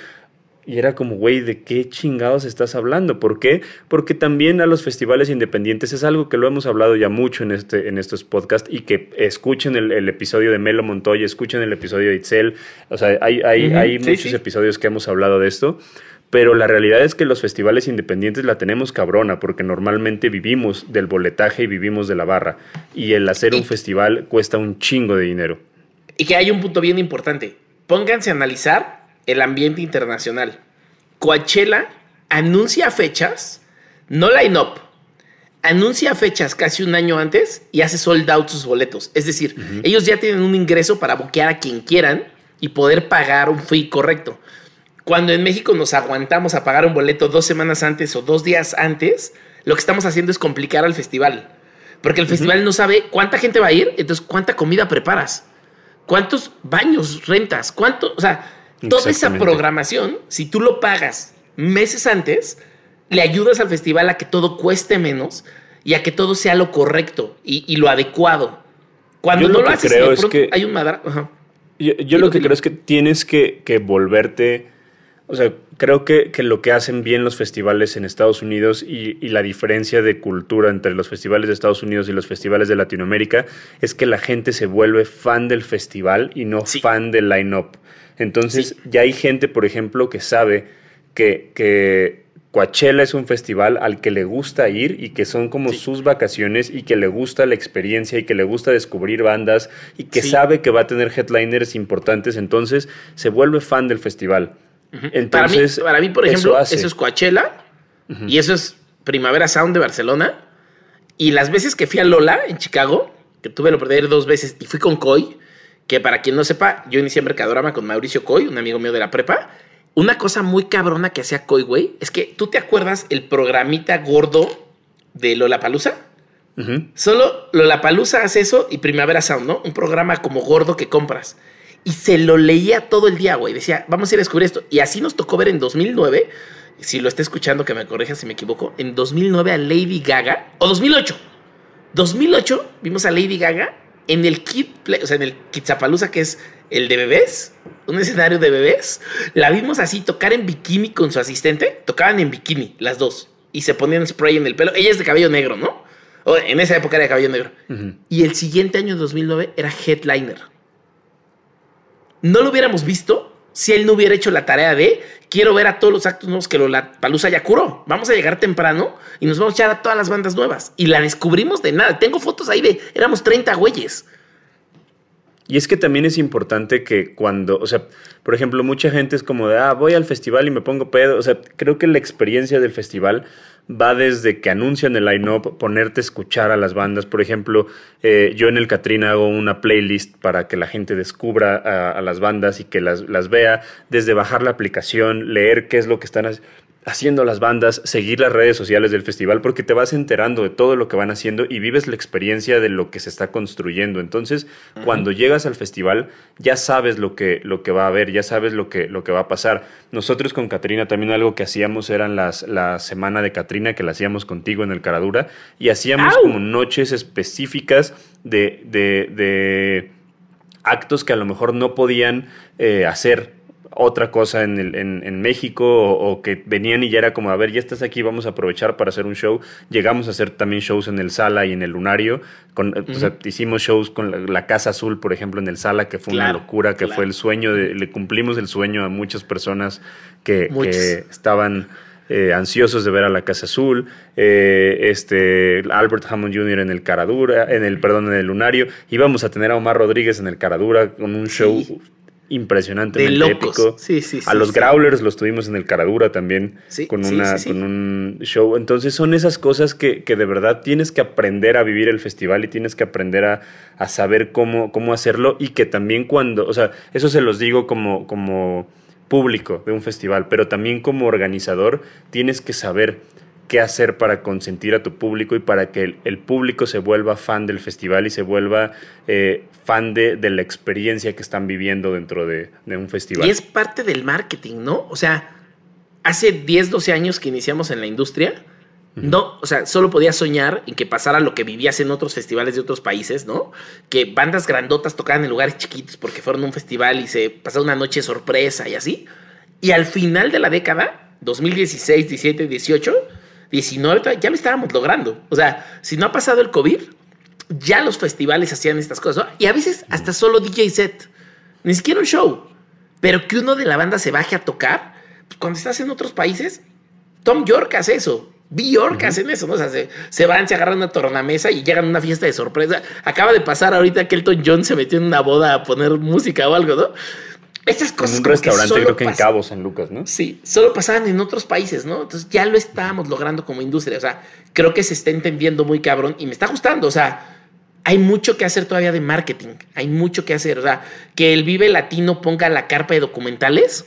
Y era como, güey, ¿de qué chingados estás hablando? ¿Por qué? Porque también a los festivales independientes es algo que lo hemos hablado ya mucho en, este, en estos podcasts y que escuchen el, episodio de Melo Montoya, escuchen el episodio de Itzel. O sea, hay, hay, hay muchos episodios que hemos hablado de esto. Pero la realidad es que los festivales independientes la tenemos cabrona porque normalmente vivimos del boletaje y vivimos de la barra. Y el hacer un festival cuesta un chingo de dinero. Y que hay un punto bien importante. Pónganse a analizar el ambiente internacional. Coachella anuncia fechas, no line-up, anuncia fechas casi un año antes y hace sold out sus boletos. Es decir, ellos ya tienen un ingreso para boquear a quien quieran y poder pagar un fee correcto. Cuando en México nos aguantamos a pagar un boleto dos semanas antes o dos días antes, lo que estamos haciendo es complicar al festival. Porque el festival no sabe cuánta gente va a ir, entonces cuánta comida preparas, cuántos baños rentas, cuánto, o sea, toda esa programación, si tú lo pagas meses antes, le ayudas al festival a que todo cueste menos y a que todo sea lo correcto y, lo adecuado. Cuando no lo, haces, creo es que hay un madra. Yo, lo que creo es que tienes que, volverte. O sea, creo que, lo que hacen bien los festivales en Estados Unidos y, la diferencia de cultura entre los festivales de Estados Unidos y los festivales de Latinoamérica es que la gente se vuelve fan del festival y no fan del line-up. Entonces, ya hay gente, por ejemplo, que sabe que, que Coachella es un festival al que le gusta ir y que son como sus vacaciones y que le gusta la experiencia y que le gusta descubrir bandas y que sabe que va a tener headliners importantes, entonces se vuelve fan del festival. Entonces, para, mí, por ejemplo, eso, es Coachella y eso es Primavera Sound de Barcelona. Y las veces que fui a Lola en Chicago, que tuve lo perder dos veces y fui con Coy, que para quien no sepa, yo inicié Mercadorama con Mauricio Coy, un amigo mío de la prepa, una cosa muy cabrona que hacía Coy, güey, es que tú te acuerdas el programita gordo de Lollapalooza. Uh Solo Lollapalooza hace eso y Primavera Sound, ¿no? Un programa como gordo que compras. Y se lo leía todo el día, güey. Decía, vamos a ir a descubrir esto. Y así nos tocó ver en 2009, si lo está escuchando, que me corrija si me equivoco, en 2009 a Lady Gaga, o 2008. 2008 vimos a Lady Gaga en el Kid Play, o sea, en el Kidzapalooza, que es el de bebés, un escenario de bebés. La vimos así tocar en bikini con su asistente. Tocaban en bikini, las dos. Y se ponían spray en el pelo. Ella es de cabello negro, ¿no? O en esa época era de cabello negro. Y el siguiente año, 2009, era headliner. No lo hubiéramos visto si él no hubiera hecho la tarea de quiero ver a todos los actos nuevos que la Palusa ya curó. Vamos a llegar temprano y nos vamos a echar a todas las bandas nuevas. Y la descubrimos de nada. Tengo fotos ahí de éramos 30 güeyes. Y es que también es importante que cuando, o sea, por ejemplo, mucha gente es como de, ah, voy al festival y me pongo pedo. O sea, creo que la experiencia del festival va desde que anuncian el line-up, ponerte a escuchar a las bandas. Por ejemplo, eh, yo en el Catrina hago una playlist para que la gente descubra a, las bandas y que las, las, vea, desde bajar la aplicación, leer qué es lo que están haciendo haciendo las bandas, seguir las redes sociales del festival, porque te vas enterando de todo lo que van haciendo y vives la experiencia de lo que se está construyendo. Entonces, cuando llegas al festival, ya sabes lo que, lo que va a haber, ya sabes lo que, lo que va a pasar. Nosotros con Catrina también algo que hacíamos eran las, la semana de Catrina, que la hacíamos contigo en el Caradura, y hacíamos como noches específicas de, de, de actos que a lo mejor no podían eh, hacer otra cosa en, el, en, México o, que venían y ya era como, a ver, ya estás aquí, vamos a aprovechar para hacer un show. Llegamos a hacer también shows en el Sala y en el Lunario. Con, hicimos shows con la, Casa Azul, por ejemplo, en el Sala, que fue una locura, que fue el sueño, de, le cumplimos el sueño a muchas personas que, estaban... Eh, ansiosos de ver a la Casa Azul, eh, este Albert Hammond Jr. en el Caradura, en el perdón, en el Lunario, íbamos a tener a Omar Rodríguez en el Caradura con un show impresionantemente épico. Sí, sí, a los Growlers los tuvimos en el Caradura también con, una, con un show. Entonces son esas cosas que, que, de verdad tienes que aprender a vivir el festival y tienes que aprender a, a, saber cómo, cómo hacerlo y que también cuando, o sea, eso se los digo como, como público de un festival, pero también como organizador tienes que saber qué hacer para consentir a tu público y para que el, público se vuelva fan del festival y se vuelva eh, fan de, la experiencia que están viviendo dentro de, un festival. Y es parte del marketing, ¿no? O sea, hace 10, 12 años que iniciamos en la industria, no, o sea, solo podías soñar en que pasara lo que vivías en otros festivales de otros países, ¿no? Que bandas grandotas tocaban en lugares chiquitos porque fueron a un festival y se pasó una noche sorpresa y así. Y al final de la década, 2016, 17, 18, 19, ya lo estábamos logrando. O sea, si no ha pasado el COVID, ya los festivales hacían estas cosas. Y a veces hasta solo DJ set. Ni siquiera un show. Pero que uno de la banda se baje a tocar. Pues cuando estás en otros países, Tom York hace eso. Bjork hacen eso, ¿no? O sea, se, se, van, se agarran una tornamesa y llegan a una fiesta de sorpresa. Acaba de pasar ahorita que Elton John se metió en una boda a poner música o algo, ¿no? Estas cosas. En un restaurante, creo que en Cabos, en Lucas, ¿no? Sí, solo pasaban en otros países, ¿no? Entonces ya lo estábamos logrando como industria. O sea, creo que se está entendiendo muy cabrón y me está gustando. O sea, hay mucho que hacer todavía de marketing. Hay mucho que hacer. O sea, que el Vive Latino ponga la carpa de documentales.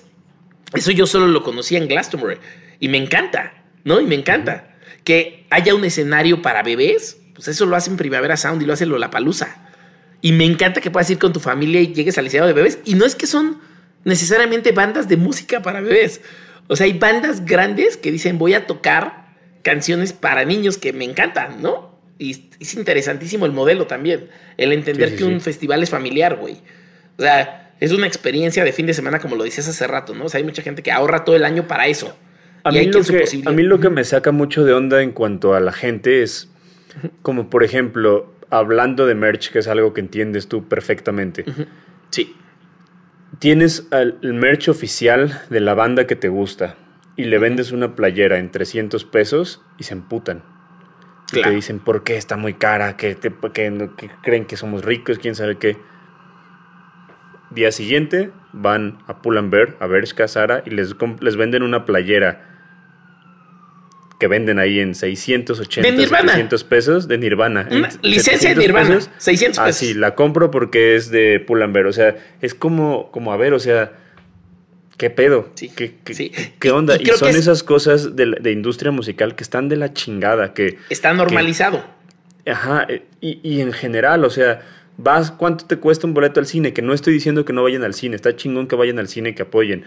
Eso yo solo lo conocía en Glastonbury. Y me encanta, ¿no? Y me encanta. Que haya un escenario para bebés. Pues eso lo hace en Primavera Sound y lo hace Lollapalooza. Y me encanta que puedas ir con tu familia y llegues al escenario de bebés. Y no es que son necesariamente bandas de música para bebés. O sea, hay bandas grandes que dicen voy a tocar canciones para niños que me encantan, ¿no? Y es interesantísimo el modelo también. El entender que un festival es familiar, güey. O sea, es una experiencia de fin de semana, como lo dices hace rato, ¿no? O sea, hay mucha gente que ahorra todo el año para eso. A, mí, lo que, a mí lo que me saca mucho de onda en cuanto a la gente es, como por ejemplo, hablando de merch, que es algo que entiendes tú perfectamente. Sí tienes el merch oficial de la banda que te gusta y le vendes una playera en 300 pesos y se emputan. Y te dicen, ¿por qué está muy cara? ¿Que, creen que somos ricos? ¿Quién sabe qué? Día siguiente van a Pull&Bear, a Bershka, Sara y les, les venden una playera que venden ahí en 680, de 700 pesos de Nirvana. licencia de Nirvana, 600 pesos. Ah, sí, la compro porque es de Pull&Bear. O sea, es como, como a ver, o sea, ¿qué pedo? Sí, ¿Qué, qué, onda? Y, son esas cosas de, industria musical que están de la chingada, que... Está normalizado. ajá, y, y en general, o sea, vas, ¿cuánto te cuesta un boleto al cine? Que no estoy diciendo que no vayan al cine, está chingón que vayan al cine, que apoyen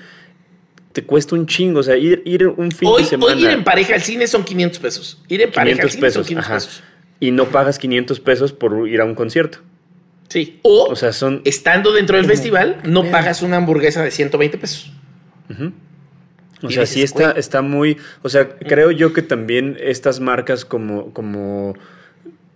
te cuesta un chingo. O sea, ir, ir un fin de semana. Hoy ir en pareja al cine son 500 pesos. Ir en pareja al cine pesos, son 500 pesos. Y no pagas 500 pesos por ir a un concierto. Sí. O, sea, son. Estando dentro del festival, no pagas una hamburguesa de 120 pesos. O sea, sí está, está muy. O sea, creo yo que también estas marcas como. como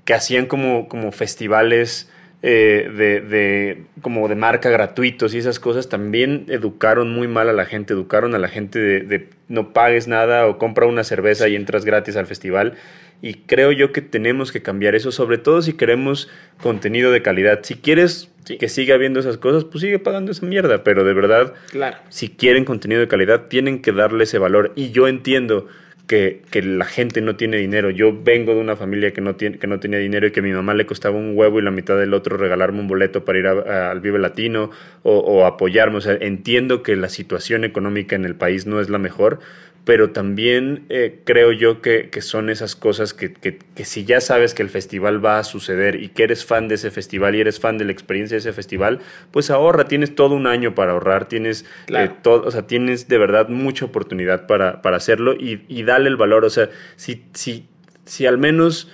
que hacían como, como festivales eh, de, como de marca gratuitos y esas cosas también educaron muy mal a la gente, educaron a la gente de, no pagues nada o compra una cerveza y entras gratis al festival. Y creo yo que tenemos que cambiar eso, sobre todo si queremos contenido de calidad. Si quieres que siga habiendo esas cosas, pues sigue pagando esa mierda. Pero de verdad, claro. si quieren contenido de calidad, tienen que darle ese valor. Y yo entiendo que, la gente no tiene dinero. Yo vengo de una familia que no, tiene, que no tenía dinero y que a mi mamá le costaba un huevo y la mitad del otro regalarme un boleto para ir al Vive Latino o, o, apoyarme. O sea, entiendo que la situación económica en el país no es la mejor, pero también eh, creo yo que, son esas cosas que, si ya sabes que el festival va a suceder y que eres fan de ese festival y eres fan de la experiencia de ese festival, pues ahorra, tienes todo un año para ahorrar, tienes, eh, todo, o sea, tienes de verdad mucha oportunidad para, para hacerlo y, y dale el valor, o sea, si, si, si al menos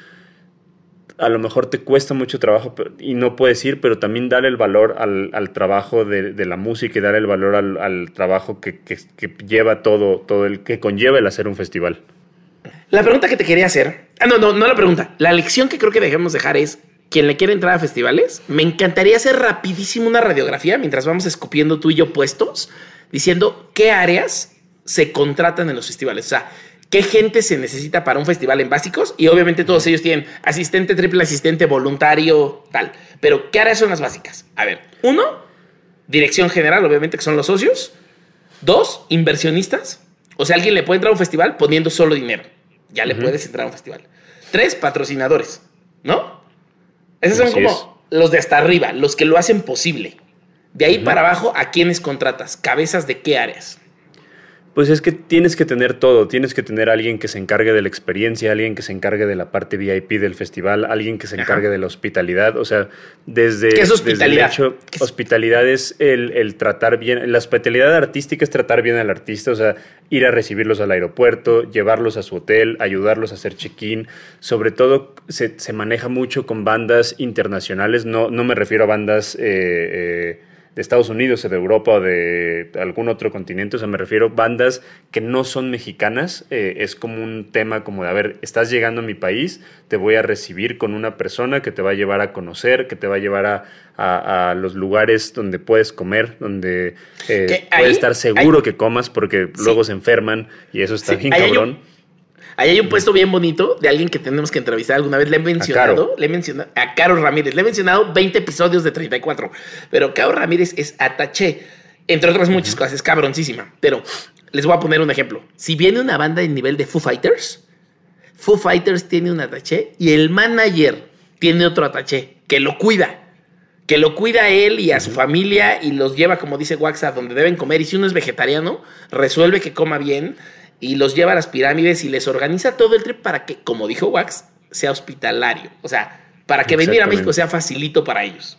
a lo mejor te cuesta mucho trabajo y no puedes ir, pero también darle el valor al, trabajo de, la música y darle el valor al, trabajo que, lleva todo, todo el que conlleva el hacer un festival. La pregunta que te quería hacer, ah, no, no, no la pregunta, la lección que creo que dejemos dejar es, quien le quiere entrar a festivales, me encantaría hacer rapidísimo una radiografía mientras vamos escupiendo tú y yo puestos, diciendo qué áreas se contratan en los festivales. O sea, qué gente se necesita para un festival en básicos y obviamente todos ellos tienen asistente, triple asistente, voluntario, tal. Pero ¿qué áreas son las básicas? A ver, uno, dirección general, obviamente que son los socios. Dos, inversionistas. O sea, alguien le puede entrar a un festival poniendo solo dinero. Ya le puedes entrar a un festival. Tres, patrocinadores, ¿no? Esos son como los de hasta arriba, los que lo hacen posible. De ahí para abajo, ¿a quiénes contratas? ¿Cabezas de qué áreas? Pues es que tienes que tener todo, tienes que tener alguien que se encargue de la experiencia, alguien que se encargue de la parte VIP del festival, alguien que se encargue de la hospitalidad, o sea, desde, ¿Qué es hospitalidad? Desde el hecho, hospitalidad es el, tratar bien, la hospitalidad artística es tratar bien al artista, o sea, ir a recibirlos al aeropuerto, llevarlos a su hotel, ayudarlos a hacer check-in, sobre todo se, se, maneja mucho con bandas internacionales, no, no me refiero a bandas... Eh, eh, de Estados Unidos o de Europa o de algún otro continente, o sea, me refiero a bandas que no son mexicanas, eh, es como un tema como de, a ver, estás llegando a mi país, te voy a recibir con una persona que te va a llevar a conocer, que te va a llevar a, los lugares donde puedes comer, donde eh, puedes estar seguro que comas porque luego se enferman y eso está bien cabrón. Ahí hay un puesto bien bonito de alguien que tenemos que entrevistar alguna vez. Le he mencionado, le he mencionado a Caro Ramírez. Le he mencionado 20 episodios de 34. Pero Caro Ramírez es ataché. Entre otras muchas cosas, es cabroncísima. Pero les voy a poner un ejemplo. Si viene una banda de nivel de Foo Fighters, Foo Fighters tiene un ataché y el manager tiene otro ataché que lo cuida. Que lo cuida a él y a su familia y los lleva, como dice Wax, a donde deben comer. Y si uno es vegetariano, resuelve que coma bien y los lleva a las pirámides y les organiza todo el trip para que, como dijo Wax, sea hospitalario. O sea, para que venir a México sea facilito para ellos.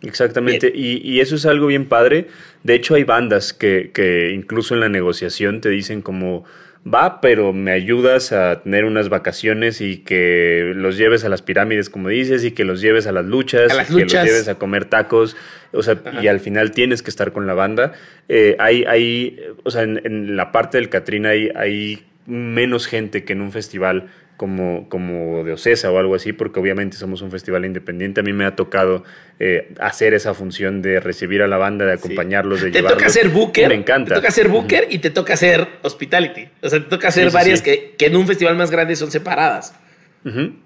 Exactamente, y, y, eso es algo bien padre. De hecho, hay bandas que, que incluso en la negociación te dicen como, va, pero me ayudas a tener unas vacaciones y que los lleves a las pirámides, como dices, y que los lleves a las luchas, a que los lleves a comer tacos, o sea, y al final tienes que estar con la banda. Eh, hay, hay, o sea, en, la parte del Catrina hay, hay menos gente que en un festival como, como de Ocesa o algo así, porque obviamente somos un festival independiente. A mí me ha tocado eh, hacer esa función de recibir a la banda, de acompañarlos, de Te toca hacer booker. Me encanta. Te toca hacer booker y te toca hacer hospitality. O sea, te toca hacer varias Que, que, en un festival más grande son separadas.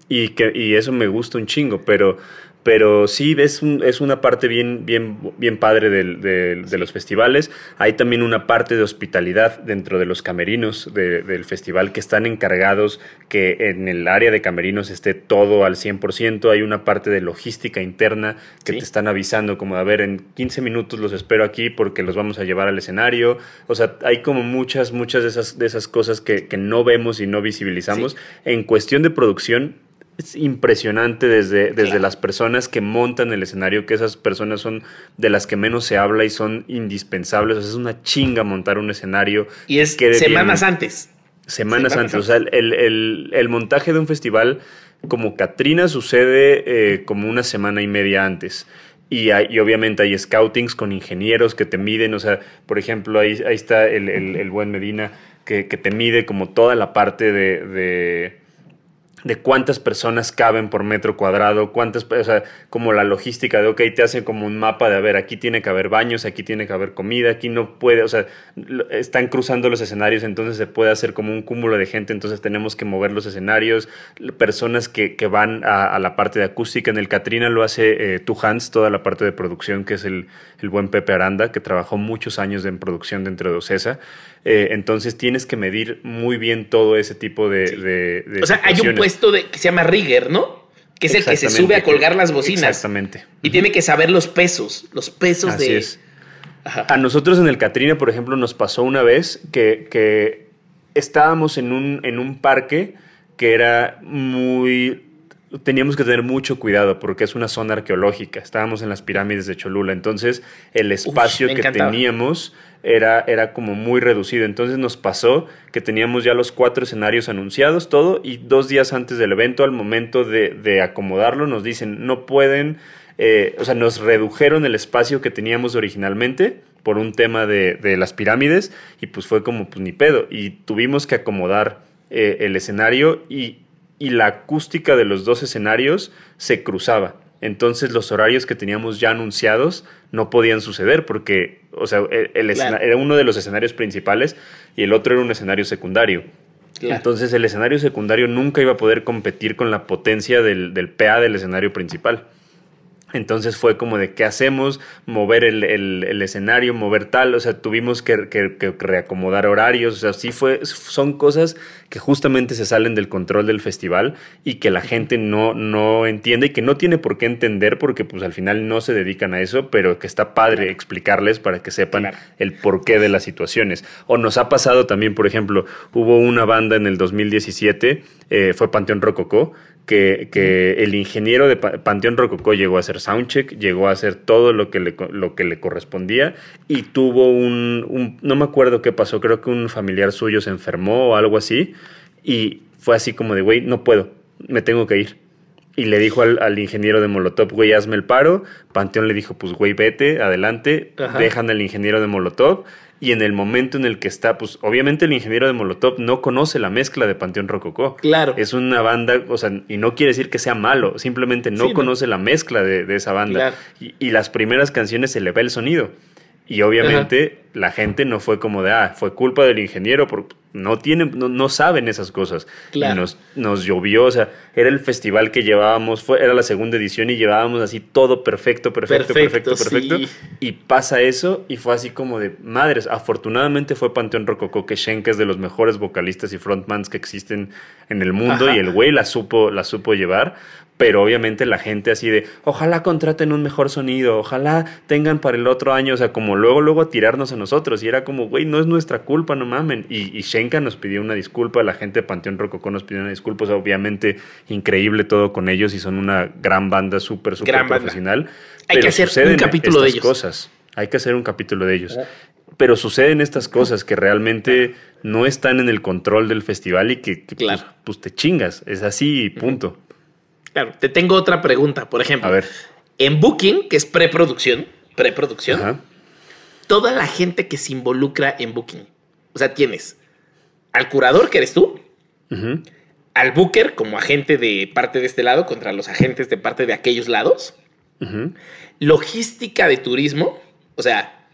y, que, y eso me gusta un chingo, pero pero sí es, es una parte bien, bien, bien padre de los festivales. Hay también una parte de hospitalidad dentro de los camerinos del festival que están encargados que en el área de camerinos esté todo al 100%. Hay una parte de logística interna que te están avisando como, a ver, en 15 minutos los espero aquí porque los vamos a llevar al escenario. O sea, hay como muchas, muchas de esas, de esas cosas que, que no vemos y no visibilizamos. En cuestión de producción, es impresionante desde, desde las personas que montan el escenario, que esas personas son de las que menos se habla y son indispensables. es una chinga montar un escenario. Y es semanas antes. Semanas, antes. O sea, el, montaje de un festival como Katrina sucede eh, como una semana y media antes. Y, hay, obviamente hay scoutings con ingenieros que te miden. O sea, por ejemplo, ahí, ahí está el, buen Medina que, te mide como toda la parte de de cuántas personas caben por metro cuadrado, cuántas, o sea, como la logística de, ok, te hacen como un mapa de, a ver, aquí tiene que haber baños, aquí tiene que haber comida, aquí no puede, o sea, están cruzando los escenarios, entonces se puede hacer como un cúmulo de gente, entonces tenemos que mover los escenarios, personas que, que van a, la parte de acústica, en el Catrina lo hace eh, Tu Hans, toda la parte de producción, que es el, el buen Pepe Aranda, que trabajó muchos años en producción dentro de Ocesa. Eh, entonces tienes que medir muy bien todo ese tipo de... o sea, hay un puesto de, que se llama rigger, ¿no? Que es el que se sube a colgar las bocinas. Exactamente. Y tiene que saber los pesos, los pesos Así de... Es. A nosotros en el Catrina, por ejemplo, nos pasó una vez que, que estábamos en un, en un parque que era muy teníamos que tener mucho cuidado porque es una zona arqueológica. Estábamos en las pirámides de Cholula, entonces el espacio que teníamos era, era como muy reducido. Entonces nos pasó que teníamos ya los cuatro escenarios anunciados, todo, y dos días antes del evento, al momento de, acomodarlo, nos dicen, no pueden, eh, o sea, nos redujeron el espacio que teníamos originalmente por un tema de, las pirámides, y pues fue como, pues ni pedo, y tuvimos que acomodar eh, el escenario y, y la acústica de los dos escenarios se cruzaba. Entonces los horarios que teníamos ya anunciados no podían suceder porque, o sea, el, era uno de los escenarios principales y el otro era un escenario secundario. Entonces el escenario secundario nunca iba a poder competir con la potencia del, del PA del escenario principal. Entonces fue como de qué hacemos, mover el, escenario, mover tal, o sea, tuvimos que, reacomodar horarios, o sea, sí fue, son cosas que justamente se salen del control del festival y que la gente no, no entiende y que no tiene por qué entender porque pues al final no se dedican a eso, pero que está padre explicarles para que sepan el porqué de las situaciones. O nos ha pasado también, por ejemplo, hubo una banda en el 2017, eh, fue Panteón Rococó, que, el ingeniero de Panteón Rococó llegó a hacer soundcheck, llegó a hacer todo lo que le, lo que le correspondía y tuvo un, no me acuerdo qué pasó, creo que un familiar suyo se enfermó o algo así y fue así como de, güey, no puedo, me tengo que ir. Y le dijo al, ingeniero de Molotov, güey, hazme el paro. Panteón le dijo, pues, güey, vete, adelante. Dejan al ingeniero de Molotov y en el momento en el que está, pues obviamente el ingeniero de Molotov no conoce la mezcla de Panteón Rococó. Claro. Es una banda, o sea, y no quiere decir que sea malo, simplemente no conoce la mezcla de, esa banda. Y, las primeras canciones se le ve el sonido. Y obviamente la gente no fue como de, ah, fue culpa del ingeniero, por, no tienen, no, no saben esas cosas. Claro. Y nos, nos llovió, o sea, era el festival que llevábamos, fue, era la segunda edición y llevábamos así todo perfecto, perfecto, Perfecto, perfecto, perfecto. sí. Y pasa eso y fue así como de madres. Afortunadamente fue Panteón Rococó, que Shenka es de los mejores vocalistas y frontmans que existen en el mundo Ajá. y el güey la supo, la supo llevar. Pero obviamente la gente así de, ojalá contraten un mejor sonido, ojalá tengan para el otro año, o sea, como luego, luego a tirarnos a nosotros. Y era como, güey, no es nuestra culpa, no mamen. Y, y Shenka nos pidió una disculpa, la gente de Panteón Rococó nos pidió una disculpa, o sea, obviamente increíble todo con ellos y son una gran banda, súper, súper banda. profesional. Hay que hacer un capítulo de estas ellos. cosas. Hay que hacer un capítulo de ellos. Pero suceden estas cosas que realmente no están en el control del festival y que, que, Claro. pues, pues te chingas. Es así y punto. Claro, te tengo otra pregunta. Por ejemplo, A ver. en Booking, que es preproducción, preproducción, Ajá. toda la gente que se involucra en Booking. O sea, tienes al curador, que eres tú, al booker como agente de parte de este lado contra los agentes de parte de aquellos lados, logística de turismo, o sea,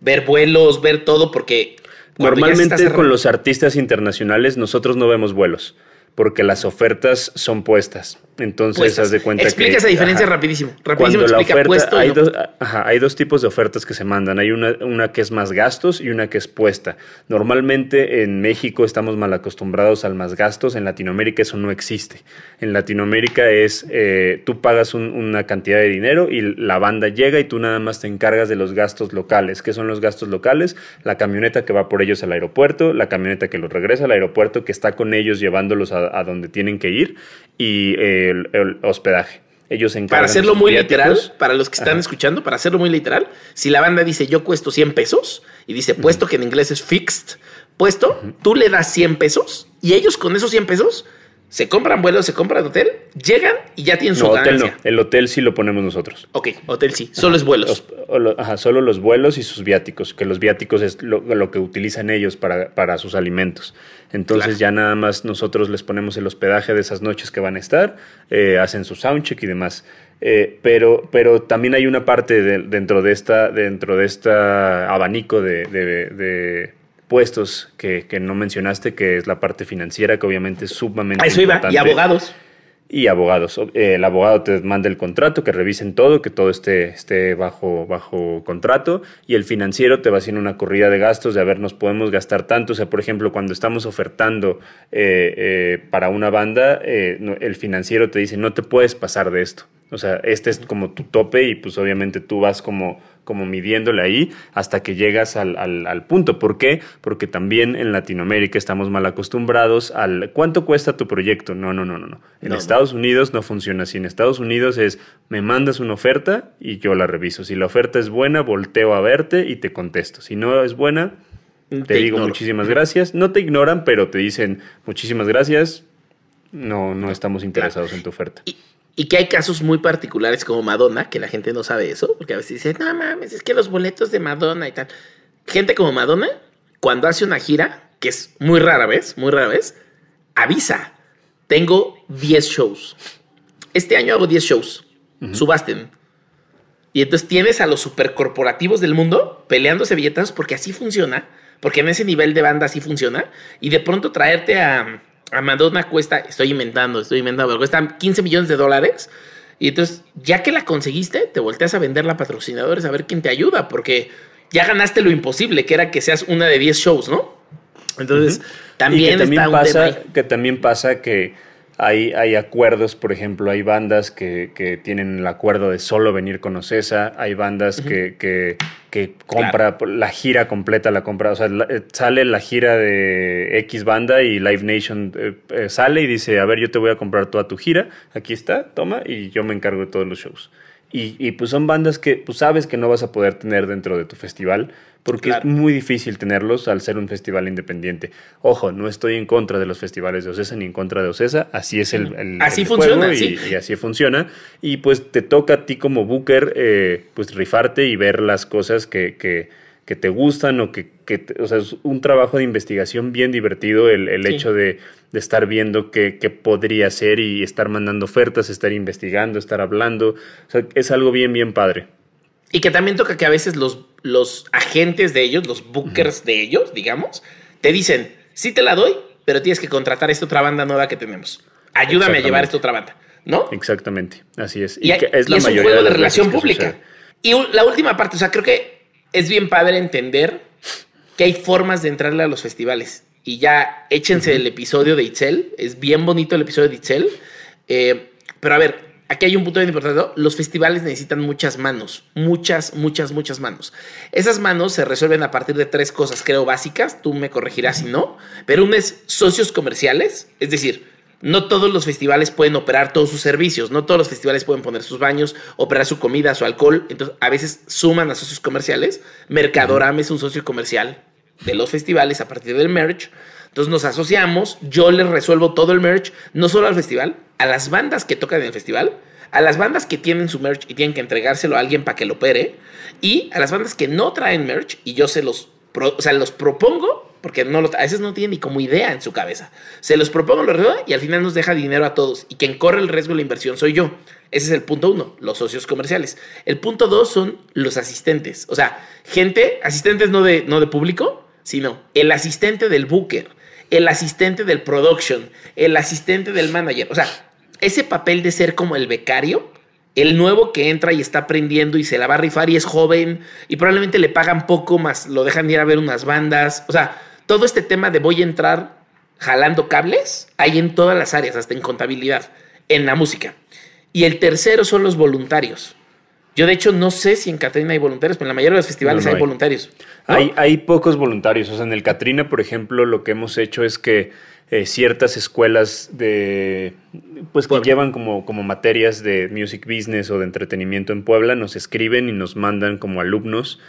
ver vuelos, ver todo, porque Normalmente con los artistas internacionales nosotros no vemos vuelos porque las ofertas son puestas. Entonces, puestas. haz de cuenta Explica que... esa diferencia ajá. rapidísimo. Cuando Rapidísimo la explica oferta, hay, no dos, ajá, hay dos tipos de ofertas que se mandan. Hay una, una que es más gastos y una que es puesta. Normalmente en México estamos mal acostumbrados al más gastos. En Latinoamérica eso no existe. En Latinoamérica es eh, tú pagas un- una cantidad de dinero y la banda llega y tú nada más te encargas de los gastos locales. ¿Qué son los gastos locales? La camioneta que va por ellos al aeropuerto, la camioneta que los regresa al aeropuerto, que está con ellos llevándolos a, a donde tienen que ir y eh, el, el hospedaje. Ellos se Para hacerlo muy literal, para los que están escuchando, para hacerlo muy literal, si la banda dice yo cuesto 100 pesos y dice puesto que en inglés es fixed, puesto, tú le das 100 pesos y ellos con esos 100 pesos se compran vuelos, se compran hotel, llegan y ya tienen su No, hotel no. El hotel sí lo ponemos nosotros. Ok, hotel sí, solo es vuelos. Los- ajá, solo los vuelos y sus viáticos, que los viáticos es lo, lo que utilizan ellos para, para sus alimentos. Entonces Claro. ya nada más nosotros les ponemos el hospedaje de esas noches que van a estar, eh, hacen su soundcheck y demás. Eh, pero, pero también hay una parte de- dentro de esta, dentro de esta abanico de, de- de puestos que, que no mencionaste, que es la parte financiera, que obviamente es sumamente eso iba, y importante abogados. y abogados. Eh, El abogado te manda el contrato, que revisen todo, que todo esté, esté bajo, bajo contrato, y el financiero te va haciendo una corrida de gastos de a ver, nos podemos gastar tanto. O sea, por ejemplo, cuando estamos ofertando eh, eh, para una banda, eh, el financiero te dice, no te puedes pasar de esto. O sea, este es como tu tope y pues obviamente tú vas como, como midiéndole ahí hasta que llegas al, al- al punto. ¿Por qué? Porque también en Latinoamérica estamos mal acostumbrados al ¿cuánto cuesta tu proyecto? No, no, no, no. no. En No, no. Estados Unidos no funciona así. En Estados Unidos es me mandas una oferta y yo la reviso. Si la oferta es buena, volteo a verte y te contesto. Si no es buena, te, Te digo ignoro. muchísimas gracias. No te ignoran, pero te dicen muchísimas gracias. No, no estamos interesados en tu oferta. Y, y que hay casos muy particulares como Madonna, que la gente no sabe eso, porque a veces dice, no mames, es que los boletos de Madonna y tal. Gente como Madonna, cuando hace una gira, que es muy rara vez, muy rara vez, avisa, tengo 10 shows. Este año hago 10 shows, subasten. Y entonces tienes a los supercorporativos del mundo peleándose billetas porque así funciona, porque en ese nivel de banda así funciona. Y de pronto traerte a, a Madonna cuesta, estoy inventando, estoy inventando, pero cuesta 15 millones de dólares. Y entonces, ya que la conseguiste, te volteas a venderla a patrocinadores a ver quién te ayuda, porque ya ganaste lo imposible, que era que seas una de 10 shows, ¿no? Entonces, también, y que también está un pasa, ahí. que también pasa que hay, hay acuerdos, por ejemplo, hay bandas que, que tienen el acuerdo de solo venir con Ocesa, hay bandas que, que, que compra la gira completa, la compra, o sea, la- eh, sale la gira de X banda y Live Nation eh, eh, sale y dice, a ver, yo te voy a comprar toda tu gira, aquí está, toma, y yo me encargo de todos los shows. Y, y, pues son bandas que pues sabes que no vas a poder tener dentro de tu festival porque Claro. es muy difícil tenerlos al ser un festival independiente. Ojo, no estoy en contra de los festivales de Ocesa ni en contra de Ocesa, así es el, el- Así el funciona, juego y, sí. y así funciona. Y pues te toca a ti como booker eh, pues rifarte y ver las cosas que, que, que te gustan o que, que o sea, es un trabajo de investigación bien divertido el, el Sí. hecho de, de estar viendo qué, qué podría ser y estar mandando ofertas, estar investigando, estar hablando. O sea, es algo bien, bien padre. Y que también toca que a veces los, los agentes de ellos, los bookers de ellos, digamos, te dicen, sí te la doy, pero tienes que contratar esta otra banda nueva que tenemos. Ayúdame a llevar esta otra banda, ¿no? Exactamente, así es. Y, es, la un juego de, relación pública. Y la última parte, o sea, creo que es bien padre entender que hay formas de entrarle a los festivales. Y ya échense el episodio de Itzel. Es bien bonito el episodio de Itzel. Eh, pero a ver, aquí hay un punto bien importante. Los festivales necesitan muchas manos. Muchas, muchas, muchas manos. Esas manos se resuelven a partir de tres cosas, creo, básicas. Tú me corregirás si no. Pero una es socios comerciales. Es decir, no todos los festivales pueden operar todos sus servicios, no todos los festivales pueden poner sus baños, operar su comida, su alcohol. Entonces, a veces suman a socios comerciales. Mercadorama es un socio comercial de los festivales a partir del merch. Entonces nos asociamos, yo les resuelvo todo el merch, no solo al festival, a las bandas que tocan en el festival, a las bandas que tienen su merch y tienen que entregárselo a alguien para que lo opere, y a las bandas que no traen merch y yo se los, o sea, los propongo porque no a veces no tiene ni como idea en su cabeza. Se los propongo, lo redonda y al final nos deja dinero a todos. Y quien corre el riesgo de la inversión soy yo. Ese es el punto uno, los socios comerciales. El punto dos son los asistentes. O sea, gente, asistentes no de, no de público, sino el asistente del booker, el asistente del production, el asistente del manager. O sea, ese papel de ser como el becario el nuevo que entra y está aprendiendo y se la va a rifar y es joven y probablemente le pagan poco más, lo dejan ir a ver unas bandas. O sea, todo este tema de voy a entrar jalando cables hay en todas las áreas, hasta en contabilidad, en la música. Y el tercero son los voluntarios. Yo de hecho no sé si en Catrina hay voluntarios, pero en la mayoría de los festivales hay, voluntarios. Hay, hay pocos voluntarios. O sea, en el Catrina, por ejemplo, lo que hemos hecho es que eh, ciertas escuelas de pues que llevan como, como materias de music business o de entretenimiento en Puebla nos escriben y nos mandan como alumnos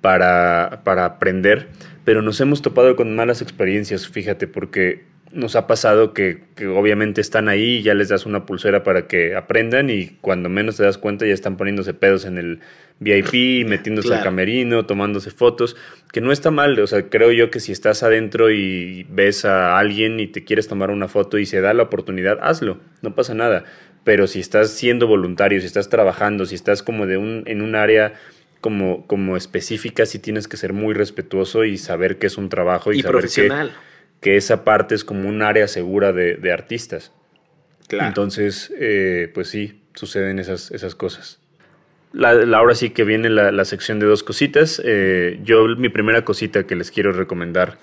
para, para aprender pero nos hemos topado con malas experiencias, fíjate, porque nos ha pasado que, obviamente están ahí y ya les das una pulsera para que aprendan y cuando menos te das cuenta ya están poniéndose pedos en el VIP, metiéndose al camerino, tomándose fotos, que no está mal, o sea, creo yo que si estás adentro y ves a alguien y te quieres tomar una foto y se da la oportunidad, hazlo, no pasa nada, pero si estás siendo voluntario, si estás trabajando, si estás como de un, en un área como, como específica, sí tienes que ser muy respetuoso y saber que es un trabajo y, saber profesional. Que, esa parte es como un área segura de, artistas. Claro. Entonces, eh, pues sí, suceden esas, esas cosas. La, ahora sí que viene la, sección de dos cositas. Eh, yo, mi primera cosita que les quiero recomendar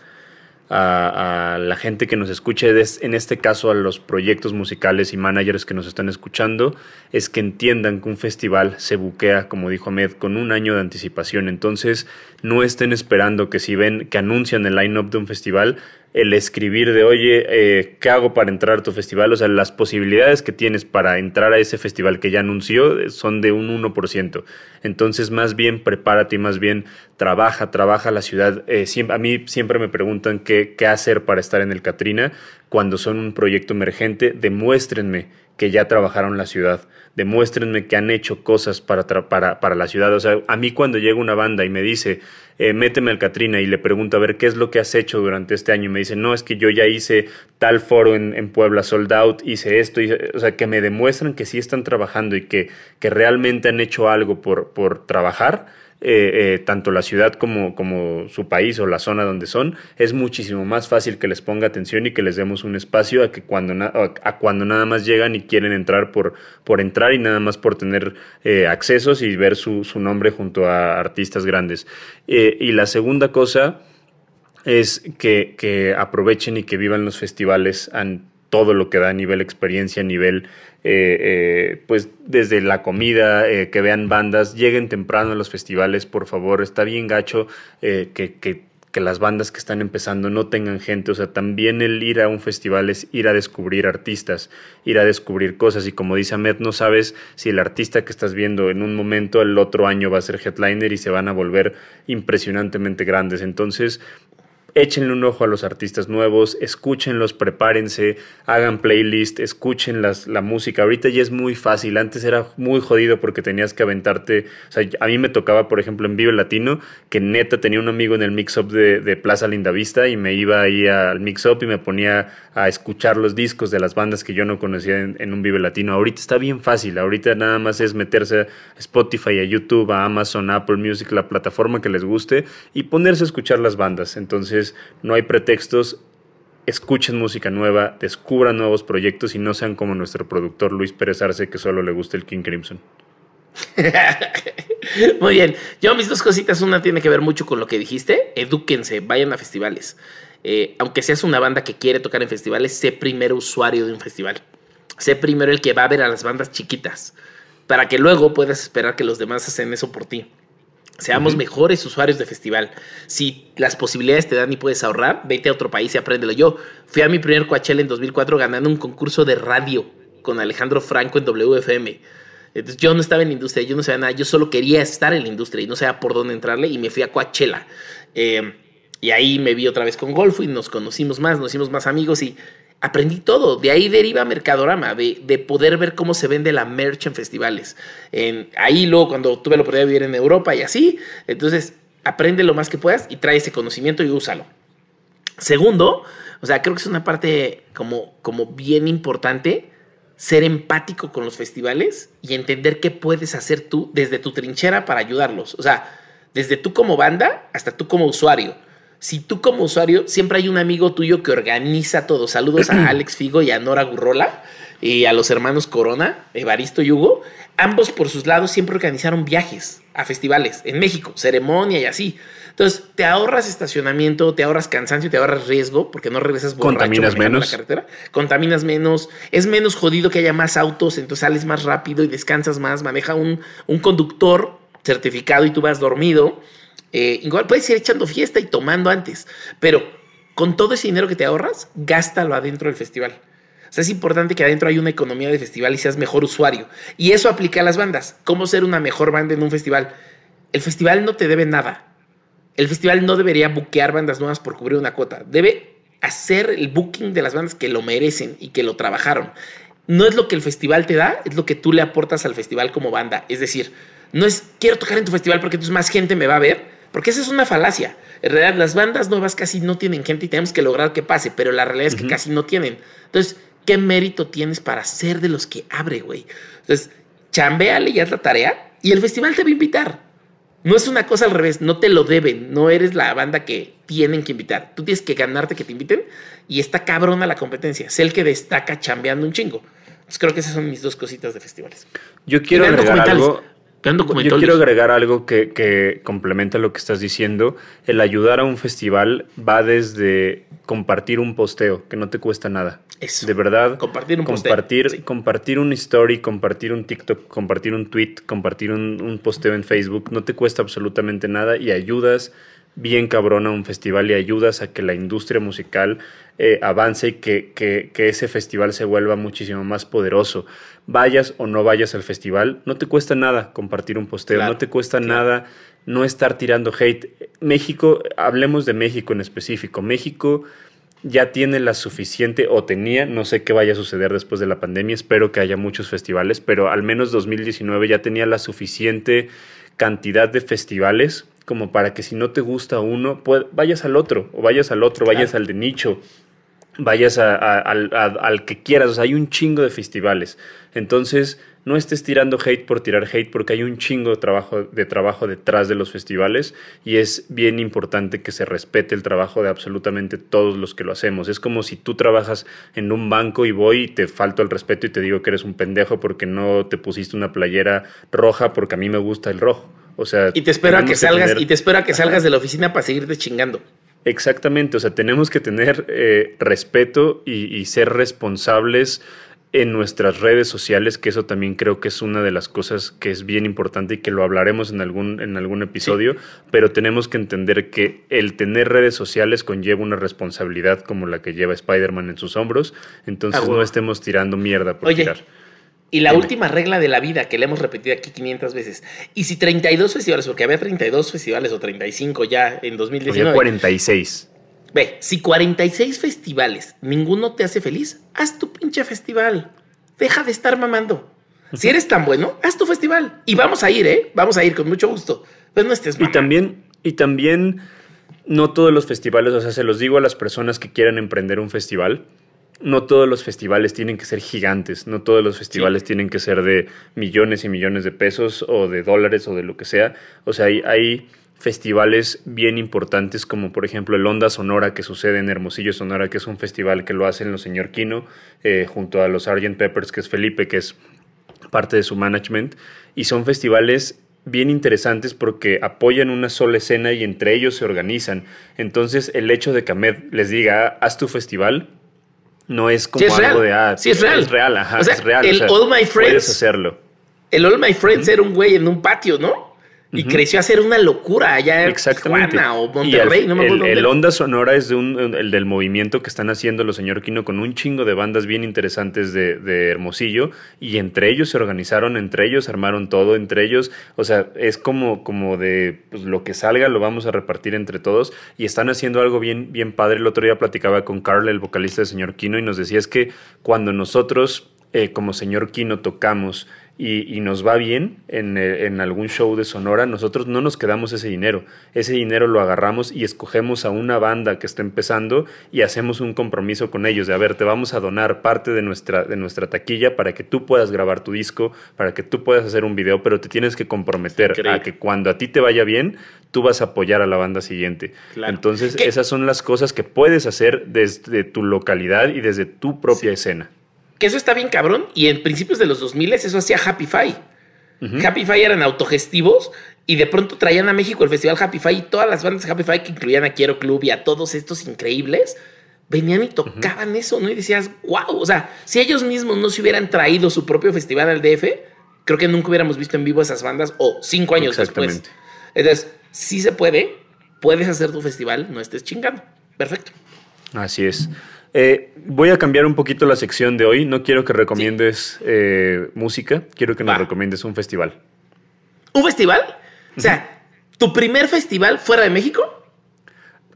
a, la gente que nos escuche, en este caso a los proyectos musicales y managers que nos están escuchando, es que entiendan que un festival se buquea, como dijo Ahmed, con un año de anticipación. Entonces, no estén esperando que si ven que anuncian el line-up de un festival, el escribir de, oye, eh, ¿qué hago para entrar a tu festival? O sea, las posibilidades que tienes para entrar a ese festival que ya anunció eh, son de un 1%. Entonces, más bien prepárate y más bien trabaja, trabaja la ciudad. Eh, a mí siempre me preguntan qué, qué hacer para estar en el Catrina. Cuando son un proyecto emergente, demuéstrenme que ya trabajaron la ciudad. Demuéstrenme que han hecho cosas para, para, para la ciudad. O sea, a mí cuando llega una banda y me dice, eh, méteme al Catrina y le pregunto a ver qué es lo que has hecho durante este año y me dice, no, es que yo ya hice tal foro en, Puebla, sold out, hice esto, o sea, que me demuestran que sí están trabajando y que, que realmente han hecho algo por, por trabajar eh, eh, tanto la ciudad como, como su país o la zona donde son, es muchísimo más fácil que les ponga atención y que les demos un espacio a que cuando, a cuando nada más llegan y quieren entrar por, por entrar y nada más por tener eh, accesos y ver su, su, nombre junto a artistas grandes. y la segunda cosa es que, que, aprovechen y que vivan los festivales todo lo que da a nivel experiencia, a nivel eh, eh, pues desde la comida, eh, que vean bandas, lleguen temprano a los festivales, por favor, está bien gacho que, que, las bandas que están empezando no tengan gente, o sea, también el ir a un festival es ir a descubrir artistas, ir a descubrir cosas y como dice Ahmed, no sabes si el artista que estás viendo en un momento, el otro año va a ser headliner y se van a volver impresionantemente grandes, entonces échenle un ojo a los artistas nuevos, escúchenlos, prepárense, hagan playlist, escuchen las, la música. Ahorita ya es muy fácil, antes era muy jodido porque tenías que aventarte, o sea, a mí me tocaba, por ejemplo, en Vive Latino, que neta tenía un amigo en el mix-up de, de, Plaza Lindavista y me iba ahí al mix-up y me ponía a escuchar los discos de las bandas que yo no conocía en, en un Vive Latino. Ahorita está bien fácil, ahorita nada más es meterse a Spotify, a YouTube, a Amazon, Apple Music, la plataforma que les guste y ponerse a escuchar las bandas. Entonces, no hay pretextos, escuchen música nueva, descubran nuevos proyectos y no sean como nuestro productor Luis Pérez Arce que solo le gusta el King Crimson. Muy bien. Yo mis dos cositas, una tiene que ver mucho con lo que dijiste. Edúquense, vayan a festivales. Eh, aunque seas una banda que quiere tocar en festivales, sé primero usuario de un festival. Sé primero el que va a ver a las bandas chiquitas, para que luego puedas esperar que los demás hacen eso por ti. Seamos mejores usuarios de festival. Si las posibilidades te dan y puedes ahorrar, vete a otro país y apréndelo. Yo fui a mi primer Coachella en 2004 ganando un concurso de radio con Alejandro Franco en WFM. Entonces yo no estaba en la industria, yo no sabía nada, yo solo quería estar en la industria y no sabía por dónde entrarle y me fui a Coachella. Eh, y ahí me vi otra vez con Golfo y nos conocimos más, nos hicimos más amigos y aprendí todo. De ahí deriva Mercadorama, de, de poder ver cómo se vende la merch en festivales. En, ahí luego cuando tuve la oportunidad de vivir en Europa y así, entonces aprende lo más que puedas y trae ese conocimiento y úsalo. Segundo, o sea, creo que es una parte como, como bien importante ser empático con los festivales y entender qué puedes hacer tú desde tu trinchera para ayudarlos. O sea, desde tú como banda hasta tú como usuario si tú como usuario, siempre hay un amigo tuyo que organiza todo. Saludos a Alex Figo y a Nora Gurrola y a los hermanos Corona, Evaristo y Hugo. Ambos por sus lados siempre organizaron viajes a festivales en México, ceremonia y así. Entonces, te ahorras estacionamiento, te ahorras cansancio, te ahorras riesgo porque no regresas borracho Contaminas menos. la carretera. Contaminas menos, es menos jodido que haya más autos, entonces sales más rápido y descansas más, maneja un, un conductor certificado y tú vas dormido. Eh, igual puedes ir echando fiesta y tomando antes, pero con todo ese dinero que te ahorras, gástalo adentro del festival. O sea, es importante que adentro haya una economía de festival y seas mejor usuario. Y eso aplica a las bandas. ¿Cómo ser una mejor banda en un festival? El festival no te debe nada. El festival no debería buquear bandas nuevas por cubrir una cuota. Debe hacer el booking de las bandas que lo merecen y que lo trabajaron. No es lo que el festival te da, es lo que tú le aportas al festival como banda. Es decir, no es quiero tocar en tu festival porque entonces más gente me va a ver porque esa es una falacia. En realidad, las bandas nuevas casi no tienen gente y tenemos que lograr que pase, pero la realidad es que casi no tienen. Entonces, ¿qué mérito tienes para ser de los que abre, güey? Entonces, chambeale y haz la tarea y el festival te va a invitar. No es una cosa al revés, no te lo deben, no eres la banda que tienen que invitar. Tú tienes que ganarte que te inviten y está cabrona la competencia. Sé el que destaca chambeando un chingo. Entonces creo que esas son mis dos cositas de festivales. Yo quiero agregar algo. Yo quiero agregar algo que, que, complementa lo que estás diciendo. El ayudar a un festival va desde compartir un posteo, que no te cuesta nada. Eso. De verdad. Compartir un compartir, posteo. Compartir un story, compartir un TikTok, compartir un tweet, compartir un, un posteo en Facebook. No te cuesta absolutamente nada y ayudas bien cabrón a un festival y ayudas a que la industria musical eh, avance y que, que, que, ese festival se vuelva muchísimo más poderoso. Vayas o no vayas al festival, no te cuesta nada compartir un posteo, no te cuesta nada no estar tirando hate. México, hablemos de México en específico. México ya tiene la suficiente, o tenía, no sé qué vaya a suceder después de la pandemia, espero que haya muchos festivales, pero al menos 2019 ya tenía la suficiente cantidad de festivales como para que si no te gusta uno, pues, vayas al otro, o vayas al otro, vayas al de nicho, vayas al, que quieras. O sea, hay un chingo de festivales. Entonces, no estés tirando hate por tirar hate, porque hay un chingo de trabajo, de trabajo detrás de los festivales y es bien importante que se respete el trabajo de absolutamente todos los que lo hacemos. Es como si tú trabajas en un banco y voy y te falto el respeto y te digo que eres un pendejo porque no te pusiste una playera roja porque a mí me gusta el rojo. O sea, y te espera que salgas y te espera que salgas de la oficina para seguirte chingando. Exactamente, o sea, tenemos que tener eh, respeto y, ser responsables en nuestras redes sociales, que eso también creo que es una de las cosas que es bien importante y que lo hablaremos en algún, en algún episodio, pero tenemos que entender que el tener redes sociales conlleva una responsabilidad como la que lleva Spider-Man en sus hombros, entonces no estemos tirando mierda por tirar. Y la última regla de la vida que le hemos repetido aquí 500 veces. Y si 32 festivales, porque había 32 festivales o 35 ya en 2019. Había 46. Ve, si 46 festivales, ninguno te hace feliz, haz tu pinche festival. Deja de estar mamando. Si eres tan bueno, haz tu festival. Y vamos a ir, ¿eh? Vamos a ir con mucho gusto. Pues no estés Y también, y también, no todos los festivales, o sea, se los digo a las personas que quieran emprender un festival no todos los festivales tienen que ser gigantes, no todos los festivales tienen que ser de millones y millones de pesos o de dólares o de lo que sea. O sea, hay, hay, festivales bien importantes como por ejemplo el Onda Sonora que sucede en Hermosillo, Sonora, que es un festival que lo hacen los señor Kino eh, junto a los Sgt. Peppers, que es Felipe, que es parte de su management. Y son festivales bien interesantes porque apoyan una sola escena y entre ellos se organizan. Entonces el hecho de que Ahmed les diga, haz tu festival, no es como algo de, ah, sí, es real. Es real, ajá, O sea, es real. el o sea, All My Friends- Puedes hacerlo. El All My Friends era un güey en un patio, ¿no? Y creció a ser una locura allá en. Tijuana o Monterrey, al- no me el, acuerdo el. Onda Sonora es de un, el del movimiento que están haciendo los señor Quino con un chingo de bandas bien interesantes de, de Hermosillo y entre ellos se organizaron, entre ellos armaron todo, entre ellos, o sea, es como, como de pues, lo que salga lo vamos a repartir entre todos y están haciendo algo bien, bien padre. El otro día platicaba con Carl, el vocalista de señor Quino, y nos decía es que cuando nosotros eh, como señor Kino tocamos y, y nos va bien en, eh, en algún show de Sonora, nosotros no nos quedamos ese dinero. Ese dinero lo agarramos y escogemos a una banda que está empezando y hacemos un compromiso con ellos de, a ver, te vamos a donar parte de nuestra, de nuestra taquilla para que tú puedas grabar tu disco, para que tú puedas hacer un video, pero te tienes que comprometer Increíble. a que cuando a ti te vaya bien, tú vas a apoyar a la banda siguiente. Claro. Entonces, ¿Qué? esas son las cosas que puedes hacer desde tu localidad y desde tu propia escena. Que eso está bien cabrón. Y en principios de los 2000 eso hacía Happy Fi. Happy Fi eran autogestivos y de pronto traían a México el festival Happy Fi y todas las bandas de Happy Fi que incluían a Quiero Club y a todos estos increíbles venían y tocaban eso, ¿no? Y decías, wow, o sea, si ellos mismos no se hubieran traído su propio festival al DF, creo que nunca hubiéramos visto en vivo esas bandas o cinco años después. Entonces, sí se puede, puedes hacer tu festival, no estés chingando. Perfecto. Así es. Eh, voy a cambiar un poquito la sección de hoy. No quiero que recomiendes eh, música, quiero que nos Va. recomiendes un festival. ¿Un festival? O sea, ¿tu primer festival fuera de México?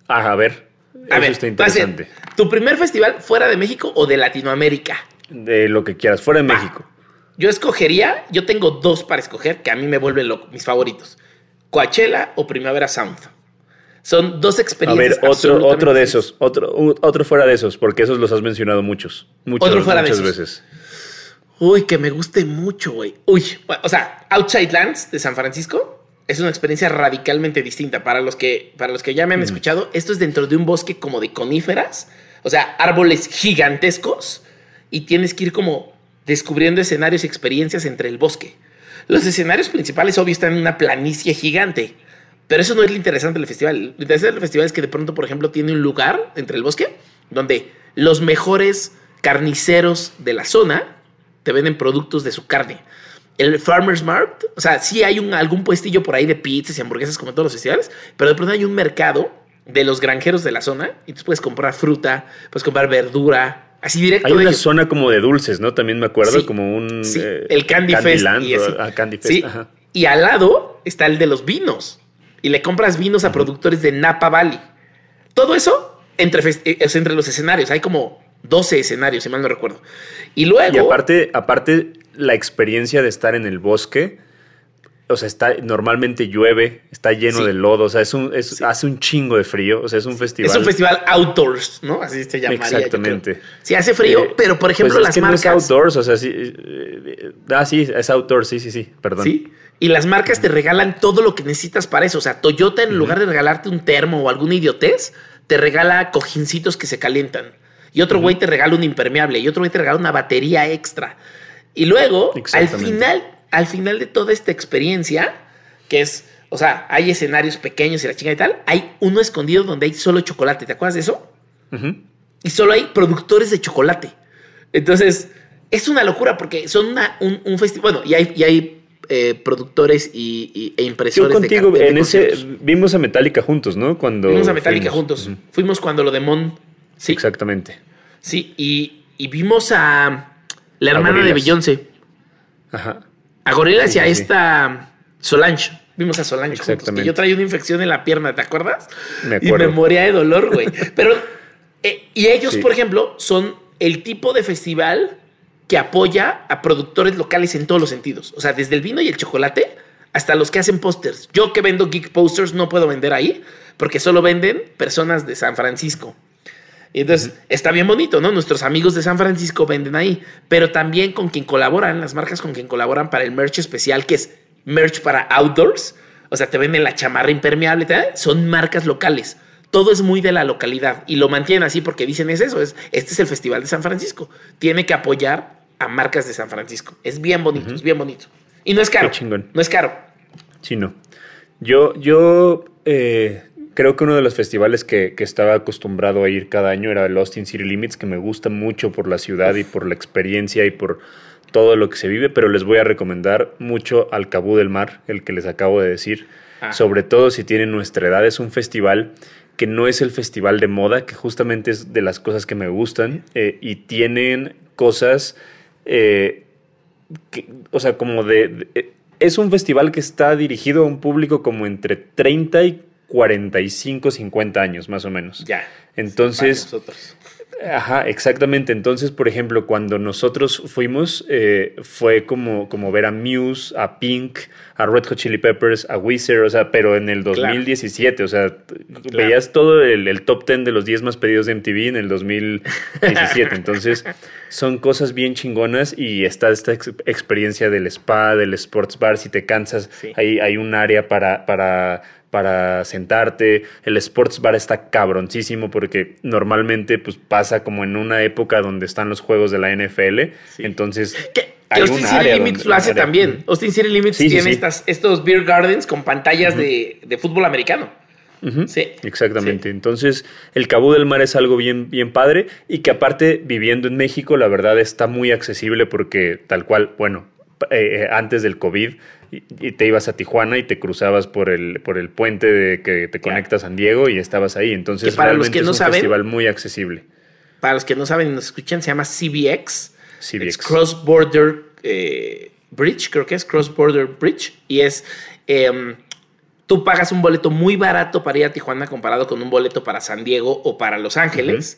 Ah, a ver, A eso ver, está interesante. ¿Tu primer festival fuera de México o de Latinoamérica? De lo que quieras, fuera de Va. México. Yo escogería, yo tengo dos para escoger que a mí me vuelven loco, mis favoritos. Coachella o Primavera Sound. Son dos A experiencias. ver, otro, otro de esos, otro, otro fuera de esos, porque esos los has mencionado muchos. muchos Otro fuera de muchas esos. veces. Uy, que me guste mucho, güey. Uy, o sea, Outside Lands de San Francisco es una experiencia radicalmente distinta. Para los que, para los que ya me han escuchado, esto es dentro de un bosque como de coníferas, o sea, árboles gigantescos, y tienes que ir como descubriendo escenarios y experiencias entre el bosque. Los escenarios principales, obvio, están en una planicie gigante. Pero eso no es lo interesante del festival. Lo interesante del festival es que de pronto, por ejemplo, tiene un lugar entre el bosque donde los mejores carniceros de la zona te venden productos de su carne. El Farmer's Mart, o sea, sí hay un, algún puestillo por ahí de pizzas y hamburguesas como en todos los festivales, pero de pronto hay un mercado de los granjeros de la zona y tú puedes comprar fruta, puedes comprar verdura, así directo Hay una ellos. zona como de dulces, ¿no? También me acuerdo, Sí. como un... Sí, eh, el Candy Fest. Candyland, Y, así. ah, Candy Fest, Sí, ajá. y al lado está el de los vinos. Y le compras vinos a productores de Napa Valley. Todo eso entre, eh, es entre los escenarios. Hay como 12 escenarios, si mal no recuerdo. Y luego... Y aparte, aparte, la experiencia de estar en el bosque, o sea, está, normalmente llueve, está lleno Sí. de lodo, o sea, es un, es- hace un chingo de frío, o sea, es un festival. es un festival outdoors, ¿no? Así se llamaría. Exactamente. Sí, hace frío, Eh, pero por ejemplo pues es las no marcas... es outdoors, o sea, sí. eh, ah, sí, es outdoors, sí, sí, sí, perdón. Sí. Y las marcas te regalan todo lo que necesitas para eso. O sea, Toyota, en lugar de regalarte un termo o alguna idiotez, te regala cojincitos que se calientan. Y otro güey te regala un impermeable. Y otro güey te regala una batería extra. Y luego, al final, al final de toda esta experiencia, que es, o sea, hay escenarios pequeños y la chinga y tal, hay uno escondido donde hay solo chocolate. ¿Te acuerdas de eso? Ujú. y solo hay productores de chocolate. Entonces, es una locura porque son una- un, un festival. Bueno, y hay, y hay eh, productores y, y- e Yo impresores contigo, de, ca- de en ese, vimos a Metallica juntos, ¿no? Cuando Vimos a Metallica fuimos. juntos. Fuimos cuando lo de Mon. Sí, Exactamente. sí. Y, y vimos a la A hermana de. Beyoncé, Ajá. a Gorillaz Sí, y a sí, sí. esta Solange. Vimos a Solange juntos, que Exactamente. yo traía una infección en la pierna, ¿te acuerdas? Me Y acuerdo. me moría de dolor, güey. Pero, eh, y ellos, Sí. por ejemplo, son el tipo de festival que apoya a productores locales en todos los sentidos. O sea, desde el vino y el chocolate hasta los que hacen pósters. Yo que vendo geek posters no puedo vender ahí porque solo venden personas de San Francisco. Y entonces está bien bonito, ¿no? Nuestros amigos de San Francisco venden ahí, pero también con quien colaboran, las marcas con quien colaboran para el merch especial, que es merch para outdoors. O O sea, te venden la chamarra impermeable, son marcas locales. Todo es muy de la localidad y lo mantienen así porque dicen es eso, es, este es el Festival de San Francisco. Tiene que apoyar a marcas de San Francisco. Es bien bonito, es bien bonito. Y no es caro. No es caro. Sí, no. Yo, yo eh, creo que uno de los festivales que, estaba acostumbrado a ir cada año era el Austin City Limits, que me gusta mucho por la ciudad y por la experiencia y por todo lo que se vive, pero les voy a recomendar mucho al Cabú del Mar, el que les acabo de decir. Ah. Sobre todo si tienen nuestra edad, es un festival que no es el festival de moda, que justamente es de las cosas que me gustan, eh, y tienen cosas, eh, o sea, como de, Es un festival que está dirigido a un público como entre 30 y 45, 50 años, más o menos. Ya. Entonces, Ajá, exactamente. Entonces, por ejemplo, cuando nosotros fuimos, eh, fue como, como ver a Muse, a Pink, a Red Hot Chili Peppers, a Weezer, o sea, pero en el 2017, o sea, veías todo el, top 10 de los 10 más pedidos de MTV en el 2017. Entonces, son cosas bien chingonas y está esta experiencia del spa, del sports bar, si te cansas, hay, hay un área para, para para sentarte. El sports bar está cabroncísimo porque normalmente pues pasa como en una época donde están los juegos de la NFL. Entonces... Que, Austin City Limits lo hace también. Austin City Limits tiene Estas, estos beer gardens con pantallas de, fútbol americano. Sí. Exactamente. Entonces, el Cabo del Mar es algo bien, bien padre y que aparte, viviendo en México, la verdad está muy accesible porque tal cual, bueno, eh, eh, antes del COVID y, te ibas a Tijuana y te cruzabas por el, por el puente de que te conecta a San Diego y estabas ahí. Entonces, para realmente los que no es un festival muy accesible. Para los que no saben y nos escuchan, se llama CBX. CBX. Cross Border eh, Bridge, creo que es Cross Border Bridge. Y es. Em, tú pagas un boleto muy barato para ir a Tijuana comparado con un boleto para San Diego o para Los Ángeles.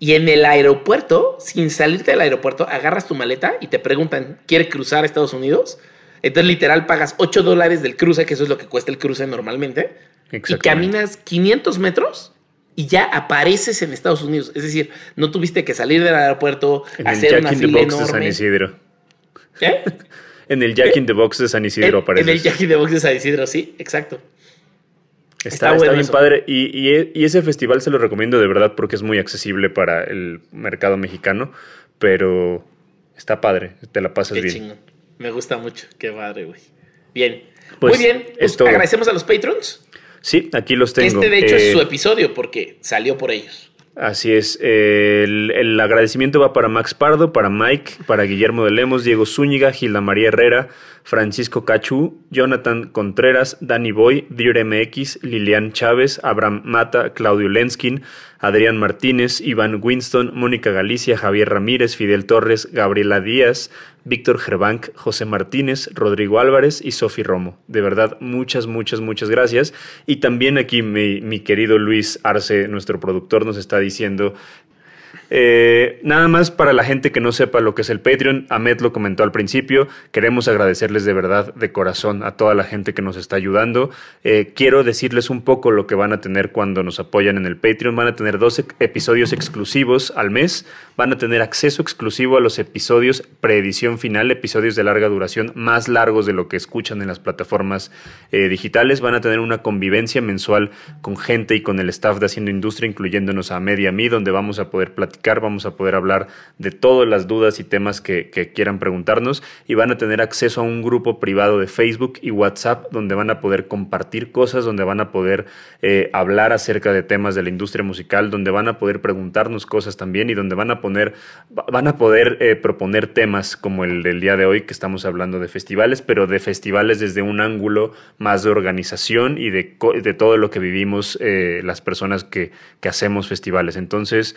Y en el aeropuerto, sin salirte del aeropuerto, agarras tu maleta y te preguntan, ¿quiere cruzar a Estados Unidos? Entonces, literal, pagas 8 dólares del cruce, que eso es lo que cuesta el cruce normalmente. Y caminas 500 metros y ya apareces en Estados Unidos. Es decir, no tuviste que salir del aeropuerto, en hacer el Jack una in the Box de San Isidro. ¿Qué? en el Jack in the Box de San Isidro apareces. En el Jack in the Box de San Isidro, sí, exacto. Está, bien padre. Y, y, ese festival se lo recomiendo de verdad porque es muy accesible para el mercado mexicano. Pero está padre, te la pasas bien. Me gusta mucho. Qué padre, güey. Bien. Pues Muy bien. Pues agradecemos a los patrons. Sí, aquí los tengo. Este, de hecho, es su eh, episodio porque salió por ellos. Así es. el, agradecimiento va para Max Pardo, para Mike, para Guillermo de Lemos, Diego Zúñiga, Gilda María Herrera, Francisco Cachú, Jonathan Contreras, Danny Boy, Dir MX, Lilian Chávez, Abraham Mata, Claudio Lenskin, Adrián Martínez, Iván Winston, Mónica Galicia, Javier Ramírez, Fidel Torres, Gabriela Díaz, Víctor Gerbank, José Martínez, Rodrigo Álvarez y Sofi Romo. De verdad, muchas, muchas, muchas gracias. Y también aquí mi, mi querido Luis Arce, nuestro productor, nos está diciendo eh, nada más para la gente que no sepa lo que es el Patreon, Ahmed lo comentó al principio, queremos agradecerles de verdad, de corazón, a toda la gente que nos está ayudando. Eh, quiero decirles un poco lo que van a tener cuando nos apoyan en el Patreon. Van a tener dos episodios exclusivos al mes, van a tener acceso exclusivo a los episodios preedición final, episodios de larga duración, más largos de lo que escuchan en las plataformas eh, digitales. Van a tener una convivencia mensual con gente y con el staff de Haciendo Industria, incluyéndonos a Ahmed y a mí, donde vamos a poder platicar vamos a poder hablar de todas las dudas y temas que, quieran preguntarnos y van a tener acceso a un grupo privado de Facebook y WhatsApp donde van a poder compartir cosas, donde van a poder eh, hablar acerca de temas de la industria musical, donde van a poder preguntarnos cosas también y donde van a poner, van a poder eh, proponer temas como el del día de hoy que estamos hablando de festivales, pero de festivales desde un ángulo más de organización y de, de todo lo que vivimos eh, las personas que, que, hacemos festivales. Entonces,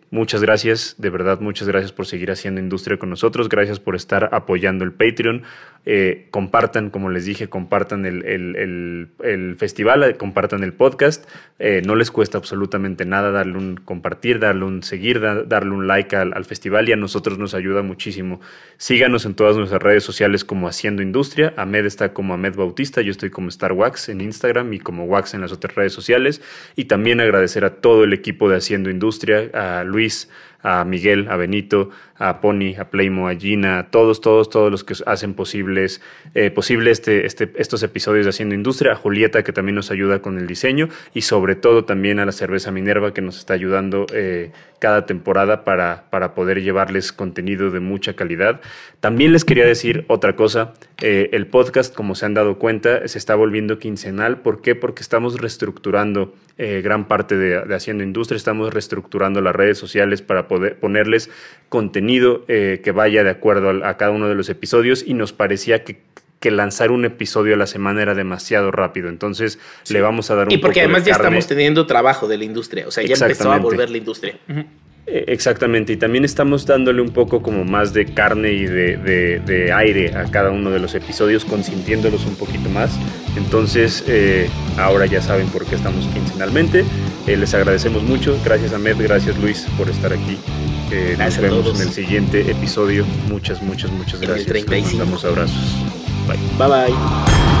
Muchas gracias, de verdad, muchas gracias por seguir haciendo industria con nosotros, gracias por estar apoyando el Patreon. Eh, compartan, como les dije, compartan el, festival, eh, compartan el podcast. Eh, no les cuesta absolutamente nada darle un compartir, darle un seguir, darle un like al, festival y a nosotros nos ayuda muchísimo. Síganos en todas nuestras redes sociales como Haciendo Industria. Ahmed está como Ahmed Bautista, yo estoy como Star Wax en Instagram y como Wax en las otras redes sociales. Y también agradecer a todo el equipo de Haciendo Industria, a Luis, Greece a Miguel, a Benito, a Pony, a Playmo, a Gina, a todos, todos, todos los que hacen posibles, eh, este, este, estos episodios de Haciendo Industria, a Julieta que también nos ayuda con el diseño y sobre todo también a la cerveza Minerva que nos está ayudando eh, cada temporada para, para poder llevarles contenido de mucha calidad. También les quería decir otra cosa, eh, el podcast como se han dado cuenta se está volviendo quincenal, ¿por qué? Porque estamos reestructurando gran parte de, de Haciendo Industria, estamos reestructurando las redes sociales para poder ponerles contenido eh, que vaya de acuerdo a, cada uno de los episodios y nos parecía que, lanzar un episodio a la semana era demasiado rápido. Entonces le vamos a dar un Y porque además ya estamos teniendo trabajo de la industria, o sea, ya empezó a volver la industria. Eh, exactamente, y también estamos dándole un poco como más de carne y de, aire a cada uno de los episodios, consintiéndolos un poquito más. Entonces, eh, ahora ya saben por qué estamos quincenalmente. les agradecemos mucho. Gracias a Med, gracias Luis por estar aquí nos vemos en el siguiente episodio. Muchas, muchas, muchas gracias. Nos damos abrazos. Bye. Bye bye.